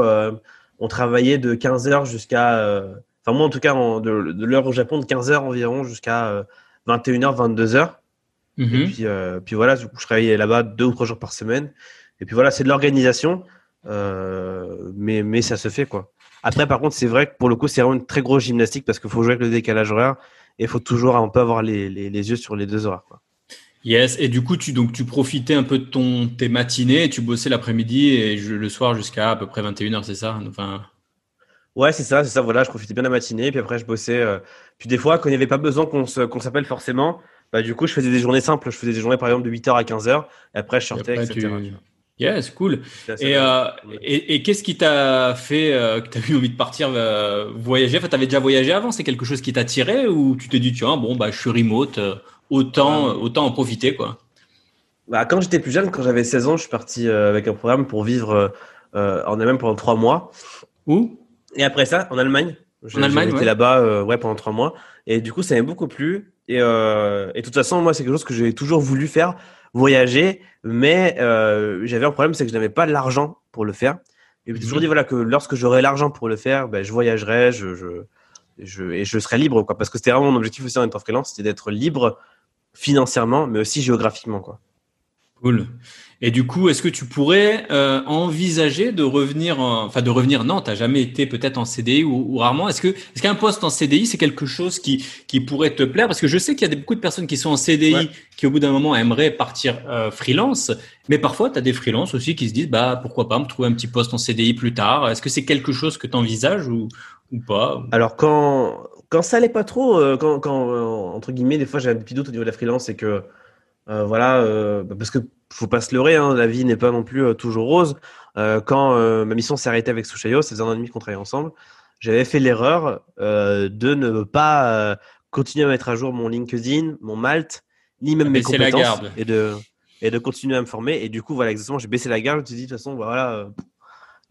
on travaillait de 15 heures jusqu'à, euh, enfin moi en tout cas de, l'heure au Japon de 15 heures environ jusqu'à 21h, 22h. Et mhm. puis, euh, puis voilà, du coup, je travaillais là-bas deux ou trois jours par semaine. Et puis voilà, c'est de l'organisation, euh, mais, mais ça se fait quoi. Après, par contre, c'est vrai que pour le coup, c'est vraiment une très grosse gymnastique parce qu'il faut jouer avec le décalage horaire et il faut toujours un peu avoir les, les, les, yeux sur les deux horaires. Quoi. Yes, et du coup, tu, donc, tu profitais un peu de ton, tes matinées, tu bossais l'après-midi et le soir jusqu'à à peu près 21h, c'est ça? Enfin... Ouais, c'est ça, c'est ça, voilà, je profitais bien de la matinée, puis après je bossais. Euh, puis des fois, quand il n'y avait pas besoin qu'on s'appelle forcément, bah, du coup, je faisais des journées simples, je faisais des journées par exemple de 8h à 15h, et après je sortais, etc. Yes, cool. Et, euh, et, et qu'est-ce qui t'a fait euh, que tu as eu envie de partir euh, voyager? Enfin, tu avais déjà voyagé avant, c'est quelque chose qui t'a tiré ou tu t'es dit, tiens, bon, bah, je suis remote, euh, autant, autant en profiter, quoi bah, Quand j'étais plus jeune, quand j'avais 16 ans, je suis parti avec un programme pour vivre en Allemagne pendant 3 mois. Où? Et après ça, en Allemagne. En Allemagne J'étais là-bas ouais, pendant 3 mois. Et du coup, ça m'a beaucoup plu. Et, et de toute façon, moi, c'est quelque chose que j'ai toujours voulu faire voyager, mais euh, j'avais un problème, c'est que je n'avais pas l'argent pour le faire. Et j'ai toujours mhm. dit voilà que lorsque j'aurai l'argent pour le faire, ben, je voyagerai, je, je, je, et je serai libre quoi. Parce que c'était vraiment mon objectif aussi en étant freelance, c'était d'être libre financièrement, mais aussi géographiquement quoi. Cool. Et du coup, est-ce que tu pourrais euh, envisager de revenir, enfin de revenir? Non, t'as jamais été peut-être en CDI ou, rarement. Est-ce que est-ce qu'un poste en CDI c'est quelque chose qui qui pourrait te plaire? Parce que je sais qu'il y a beaucoup de personnes qui sont en CDI qui au bout d'un moment aimeraient partir euh, freelance, mais parfois tu as des freelances aussi qui se disent bah pourquoi pas me trouver un petit poste en CDI plus tard? Est-ce que c'est quelque chose que tu envisages ou ou pas Alors quand quand ça allait pas trop, euh, quand, quand entre guillemets des fois j'ai un petit doute au niveau de la freelance, c'est que euh, voilà, euh, bah, parce que faut pas se leurrer, hein, la vie n'est pas non plus euh, toujours rose. quand ma mission s'est arrêtée avec Sushayo, ça faisait un an et demi qu'on travaillait ensemble, j'avais fait l'erreur de ne pas continuer à mettre à jour mon LinkedIn, mon Malte, ni même mes compétences, et de et de continuer à me former. Et du coup, voilà, exactement, j'ai baissé la garde. Je me suis dit, de toute façon, voilà,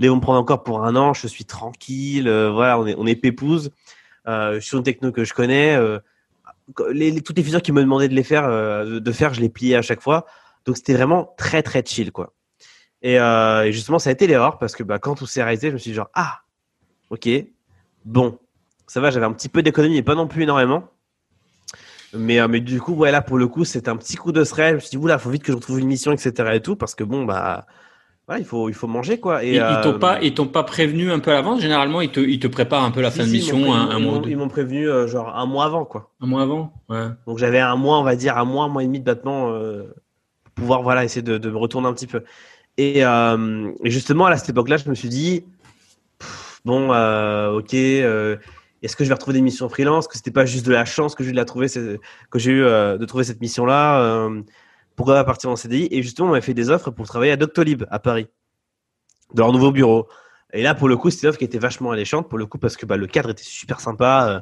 les vont me prendre encore pour un an. Je suis tranquille. voilà, on est on pépouze. je suis une techno que je connais les, toutes les fuseurs qui me demandaient de les faire, euh, de faire, je les pliais à chaque fois. Donc c'était vraiment très très chill quoi. Et, euh, justement, ça a été l'erreur parce que bah, quand tout s'est arrêté, je me suis dit genre ah, ok, bon, ça va, j'avais un petit peu d'économie, mais pas non plus énormément. Mais, euh, mais du coup, voilà, pour le coup, c'était un petit coup de stress. Je me suis dit, oula, faut vite que je retrouve une mission, etc. et tout, parce que bon, bah, il faut, il faut manger quoi. Et, ils t'ont pas, ils t'ont pas prévenu un peu à l'avance? Généralement, ils te, ils te préparent un peu la fin de mission, un, mois. Ils m'ont prévenu euh, genre un mois avant quoi. Un mois avant, ouais. Donc j'avais un mois, on va dire un mois, un mois et demi de battement euh, pour pouvoir voilà essayer de, de, me retourner un petit peu. Et, euh, et justement à cette époque-là, je me suis dit bon, euh, ok. Euh, est-ce que je vais retrouver des missions freelance? Que c'était pas juste de la chance que j'ai eu de la trouver, que j'ai eu de trouver cette mission-là pourquoi pas partir en CDI Et justement, on m'a fait des offres pour travailler à Doctolib à Paris, dans leur nouveau bureau. Et là, pour le coup, c'était une offre qui était vachement alléchante, pour le coup, parce que bah, le cadre était super sympa, euh,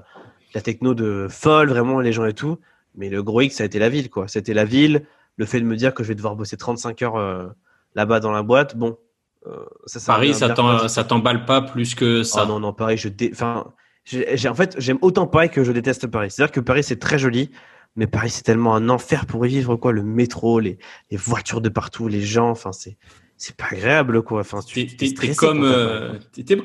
la techno de folle, vraiment, les gens et tout. Mais le gros X, ça a été la ville, quoi. C'était la ville, le fait de me dire que je vais devoir bosser 35 heures euh, là-bas dans la boîte, bon. Euh, ça, Paris, ça t'emballe pas plus que ça? Oh non, non, Paris, je enfin, j'ai, en fait, j'aime autant Paris que je déteste Paris. C'est-à-dire que Paris, c'est très joli. Mais Paris, c'est tellement un enfer pour y vivre, quoi. Le métro, les, les voitures de partout, les gens, enfin, c'est, c'est pas agréable, quoi. Enfin, tu es, comme, euh,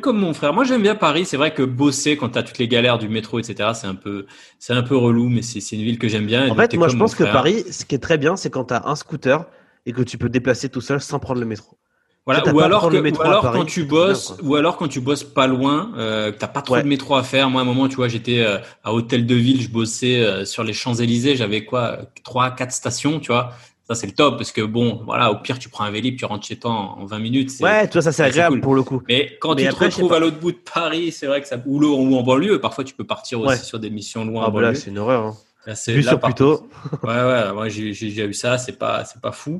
comme mon frère. Moi, j'aime bien Paris. C'est vrai que bosser quand t'as toutes les galères du métro, etc., c'est un peu, c'est un peu relou, mais c'est, c'est une ville que j'aime bien. En fait, moi, je pense que Paris, ce qui est très bien, c'est quand t'as un scooter et que tu peux te déplacer tout seul sans prendre le métro. Voilà, ou alors, que, ou alors quand tu bosses, ou alors quand tu bosses pas loin, euh, que t'as pas trop de métro à faire. Moi, à un moment, tu vois, j'étais euh, à Hôtel de Ville, je bossais euh, sur les Champs Élysées, j'avais quoi, trois, quatre stations, tu vois. Ça c'est le top parce que bon, voilà, au pire tu prends un Vélib, tu rentres chez toi en, 20 minutes. Ouais, toi ça c'est agréable pour le coup. Mais quand tu te retrouves à l'autre bout de Paris, c'est vrai que ça ou, ou en banlieue, parfois tu peux partir aussi sur des missions loin. Ah bah là, c'est une horreur. Hein. C'est là, plutôt. ouais, ouais, moi j'ai déjà eu ça, c'est pas, c'est pas fou.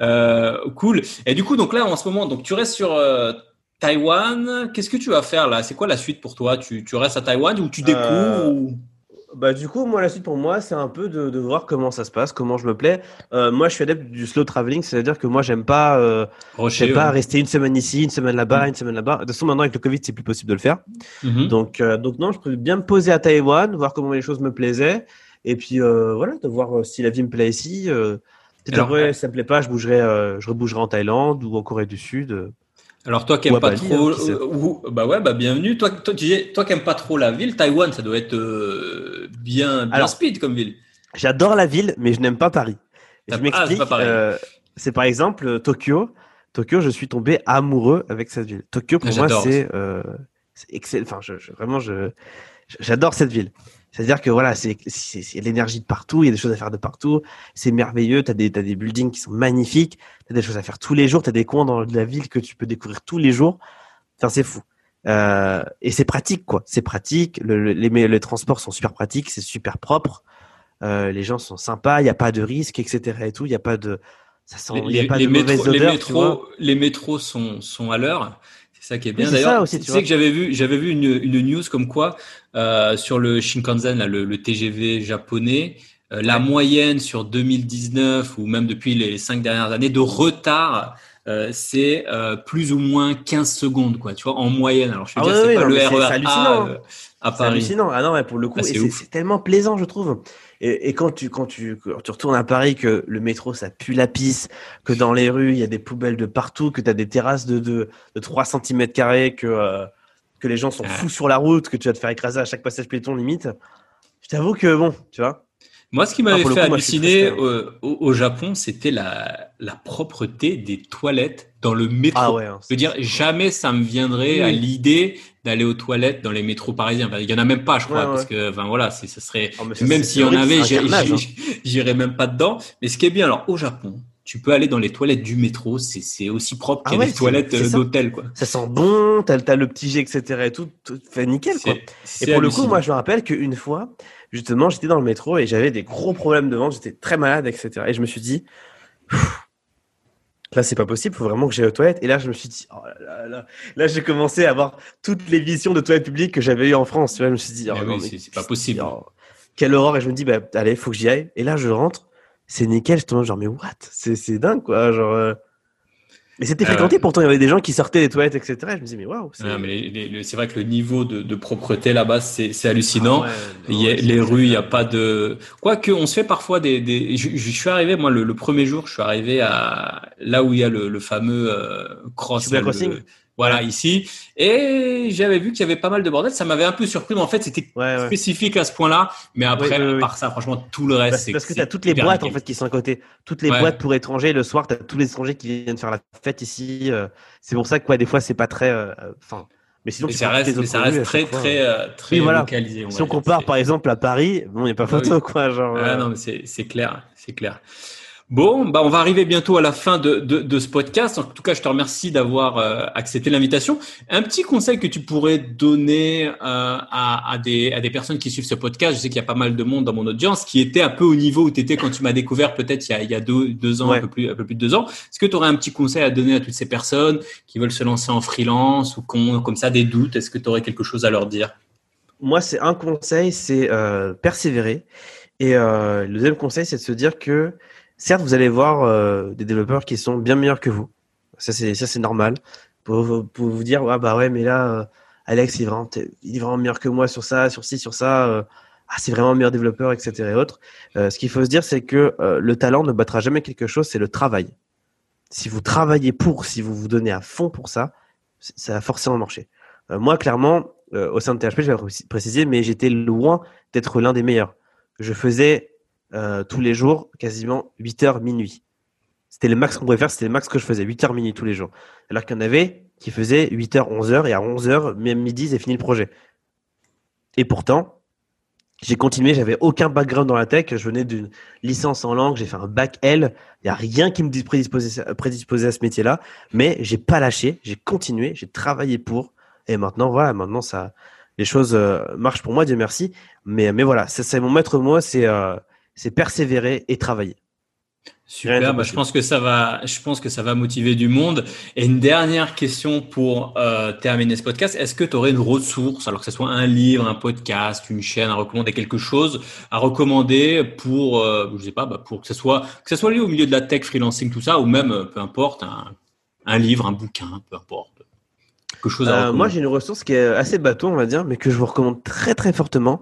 Euh, cool. Et du coup, donc là, en ce moment, donc tu restes sur euh, Taïwan. Qu'est-ce que tu vas faire là? C'est quoi la suite pour toi? Tu, tu restes à Taïwan ou tu découvres euh, Bah du coup, moi la suite pour moi, c'est un peu de, de, voir comment ça se passe, comment je me plais. Euh, moi, je suis adepte du slow traveling, c'est-à-dire que moi, j'aime pas, euh, j'aime pas rester une semaine ici, une semaine là-bas, une semaine là-bas. De toute façon, maintenant avec le Covid, c'est plus possible de le faire. Mm-hmm. Donc, donc non, je peux bien me poser à Taïwan, voir comment les choses me plaisaient. Et puis euh, voilà, de voir euh, si la vie me plaît ici. Euh, peut-être après, ça me plaît pas, je bougerai, je rebougerai en Thaïlande ou en Corée du Sud. Alors toi qui aimes pas trop, hein, bah ouais, bah bienvenue. Toi, toi, toi qui aimes pas trop la ville, Taïwan, ça doit être bien, bien speed comme ville. J'adore la ville, mais je n'aime pas Paris. Je m'explique. c'est par exemple Tokyo. Tokyo, je suis tombé amoureux avec cette ville. Tokyo, pour moi, c'est excellent. Enfin, je, vraiment, je, j'adore cette ville. C'est-à-dire que voilà, c'est l'énergie de partout, il y a des choses à faire de partout, c'est merveilleux, tu as des, as des buildings qui sont magnifiques, tu as des choses à faire tous les jours, tu as des coins dans la ville que tu peux découvrir tous les jours. Enfin, c'est fou. Euh, et c'est pratique, quoi. C'est pratique, le, les, les transports sont super pratiques, c'est super propre, euh, les gens sont sympas, il n'y a pas de risque, etc. et tout, il n'y a pas de... Ça sent, les, y a pas de métros, les métros, les métros sont, sont à l'heure. C'est ça qui est bien. D'ailleurs, tu, sais que j'avais vu, j'avais vu une, une, news comme quoi euh, sur le Shinkansen, là, le, le TGV japonais, euh, la moyenne sur 2019 ou même depuis les cinq dernières années de retard, euh, c'est plus ou moins 15 secondes, quoi. Tu vois, en moyenne. Alors, je veux ah dire, c'est pas le RER A euh, à Paris. C'est hallucinant. Ah non, mais pour le coup, ah, c'est tellement plaisant, je trouve. Et, et, quand tu quand tu quand tu retournes à Paris, que le métro ça pue la pisse, que dans les rues il y a des poubelles de partout, que tu as des terrasses de, de, de 3 cm carrés, que euh, que les gens sont fous sur la route, que tu vas te faire écraser à chaque passage piéton limite. Je t'avoue que bon, tu vois. Moi, ce qui m'avait fait halluciner au, au, Japon, c'était la, la propreté des toilettes dans le métro. Ah ouais, hein, je veux dire, jamais ça me viendrait à l'idée d'aller aux toilettes dans les métros parisiens. il y en a même pas, je crois, parce que, enfin voilà, ce serait, oh, même s'il y en avait, hein. <laughs> j'irais même pas dedans. Mais ce qui est bien, alors au Japon, tu peux aller dans les toilettes du métro, c'est aussi propre ah que les toilettes euh, d'hôtel, quoi. Ça sent bon, t'as as le petit jet, etc. et tout, tout fait nickel, quoi. Et pour le coup, moi, je me rappelle qu'une fois, justement, j'étais dans le métro et j'avais des gros problèmes de ventre, j'étais très malade, etc. Et je me suis dit, là, c'est pas possible, il faut vraiment que j'aille aux toilettes. Et là, je me suis dit, oh là là, là, j'ai commencé à avoir toutes les visions de toilettes publiques que j'avais eues en France. Tu vois, je me suis dit, oh, c'est pas possible. Oh, quelle horreur. Et je me dis, bah, allez, faut que j'y aille. Et là, je rentre, c'est nickel. Je tombe genre, mais what? C'est dingue, quoi. Genre, euh, mais c'était fréquenté, pourtant il y avait des gens qui sortaient des toilettes, etc. Je me disais, mais waouh. C'est vrai que le niveau de, de propreté là-bas, c'est hallucinant. Ah il y a, les rues, il n'y a pas de. Quoique, on se fait parfois des. des... Je, je, suis arrivé, moi, le, le, premier jour, je suis arrivé à là où il y a le, le fameux euh, cross. crossing? Voilà, ici. Et j'avais vu qu'il y avait pas mal de bordel. Ça m'avait un peu surpris, mais en fait, c'était spécifique à ce point-là. Mais après, par ça, franchement, tout le reste, c'est. Parce que tu as toutes les boîtes, en fait, qui sont à côté. Toutes les boîtes pour étrangers. Le soir, tu as tous les étrangers qui viennent faire la fête ici. Euh. C'est pour ça que, quoi, des fois, c'est pas très. Euh, enfin. mais sinon, ça reste, mais ça reste très, très, euh, très, localisé. si on compare, par exemple, à Paris, bon, il n'y a pas photo, quoi. Genre, ah, non, mais c'est clair, c'est clair. Bon, bah on va arriver bientôt à la fin de, de, de ce podcast. En tout cas, je te remercie d'avoir euh, accepté l'invitation. Un petit conseil que tu pourrais donner euh, à, à, des, à des personnes qui suivent ce podcast, je sais qu'il y a pas mal de monde dans mon audience qui était un peu au niveau où tu étais quand tu m'as découvert peut-être il y a, il y a deux, deux ans, un, peu plus, un peu plus de deux ans. Est-ce que tu aurais un petit conseil à donner à toutes ces personnes qui veulent se lancer en freelance ou qui ont comme ça des doutes? Est-ce que tu aurais quelque chose à leur dire? Moi, c'est un conseil, c'est euh, persévérer. Et le deuxième conseil, c'est de se dire que certes, vous allez voir euh, des développeurs qui sont bien meilleurs que vous. Ça, c'est ça, c'est normal. Pour, vous dire, ah bah ouais, mais là, euh, Alex, il est, vraiment, il est vraiment meilleur que moi sur ça, sur ci, sur ça. Euh, ah, c'est vraiment le meilleur développeur, etc. Et autres. ce qu'il faut se dire, c'est que le talent ne battra jamais quelque chose, c'est le travail. Si vous travaillez pour, si vous vous donnez à fond pour ça, ça va forcément marcher. moi, clairement, au sein de THP, je vais préciser, mais j'étais loin d'être l'un des meilleurs. Je faisais euh, tous les jours, quasiment 8 heures minuit. C'était le max qu'on pouvait faire, c'était le max que je faisais, 8 heures minuit tous les jours. Alors qu'il y en avait qui faisaient 8 heures, 11 heures, et à 11 heures, même midi, c'est fini le projet. Et pourtant, j'ai continué, j'avais aucun background dans la tech, je venais d'une licence en langue, j'ai fait un bac L, il n'y a rien qui me prédisposait, prédisposait à ce métier-là, mais j'ai pas lâché, j'ai continué, j'ai travaillé pour, et maintenant, voilà, maintenant ça, les choses euh, marchent pour moi, Dieu merci. Mais, mais voilà, c'est mon maître mot, c'est euh, c'est persévérer et travailler. Super, bah, je pense que ça va, je pense que ça va motiver du monde. Et une dernière question pour euh, terminer ce podcast. Est-ce que tu aurais une ressource, alors que ce soit un livre, un podcast, une chaîne à recommander, quelque chose à recommander pour, euh, je sais pas, bah, pour que ce soit, que ce soit lié au milieu de la tech, freelancing, tout ça, ou même, euh, peu importe, un, un livre, un bouquin, peu importe. Quelque chose à euh, moi, j'ai une ressource qui est assez bateau, on va dire, mais que je vous recommande très très fortement.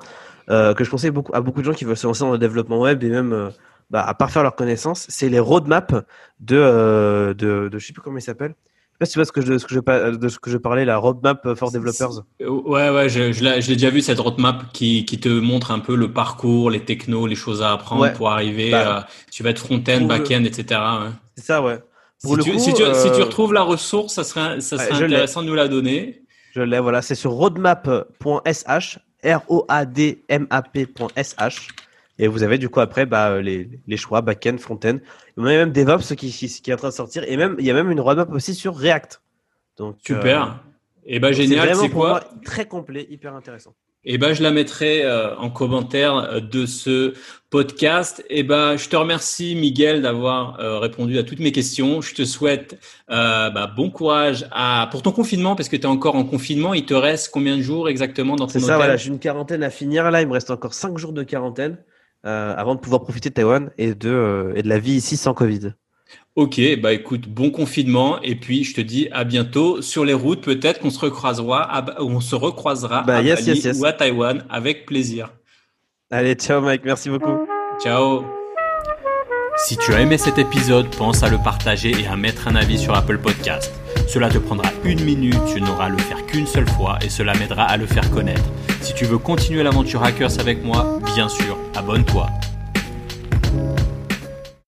Euh, que je conseille beaucoup, à beaucoup de gens qui veulent se lancer dans le développement web et même euh, bah, à parfaire leurs connaissances, c'est les roadmaps de, euh, de, de, je sais plus comment il s'appelle. Je sais pas si tu vois ce que je, ce que je, de ce que je parlais, la roadmap for developers. Ouais, ouais, je, je l'ai déjà vu cette roadmap qui, qui te montre un peu le parcours, les technos, les choses à apprendre pour arriver. Bah, tu vas être front-end, back-end, etc. C'est ça, ouais. si, tu, si, tu, si, tu, retrouves la ressource, ça serait, ça serait intéressant de nous la donner. Je l'ai, voilà, c'est sur roadmap.sh R-O-A-D-M-A-P.sh. Et vous avez du coup après bah, les, les choix back-end, front-end. Il y a même DevOps qui, qui, qui, est en train de sortir. Et même, il y a même une roadmap aussi sur React. Donc, Super. Euh, et bah génial, c'est quoi Très complet, hyper intéressant. Et ben, je la mettrai euh, en commentaire euh, de ce podcast. Et ben, je te remercie, Miguel, d'avoir euh, répondu à toutes mes questions. Je te souhaite bah, bon courage à, pour ton confinement, parce que tu es encore en confinement. Il te reste combien de jours exactement dans ton C'est ça, voilà. J'ai une quarantaine à finir. Là, il me reste encore cinq jours de quarantaine avant de pouvoir profiter de Taïwan et de, et de la vie ici sans Covid. Ok, bah écoute, bon confinement et puis je te dis à bientôt sur les routes. Peut-être qu'on se recroisera, à, on se recroisera bah, à Bali ou à Taïwan avec plaisir. Allez, ciao Mike, merci beaucoup. Ciao. Si tu as aimé cet épisode, pense à le partager et à mettre un avis sur Apple Podcast. Cela te prendra une minute, tu n'auras à le faire qu'une seule fois et cela m'aidera à le faire connaître. Si tu veux continuer l'aventure Hackers avec moi, bien sûr, abonne-toi.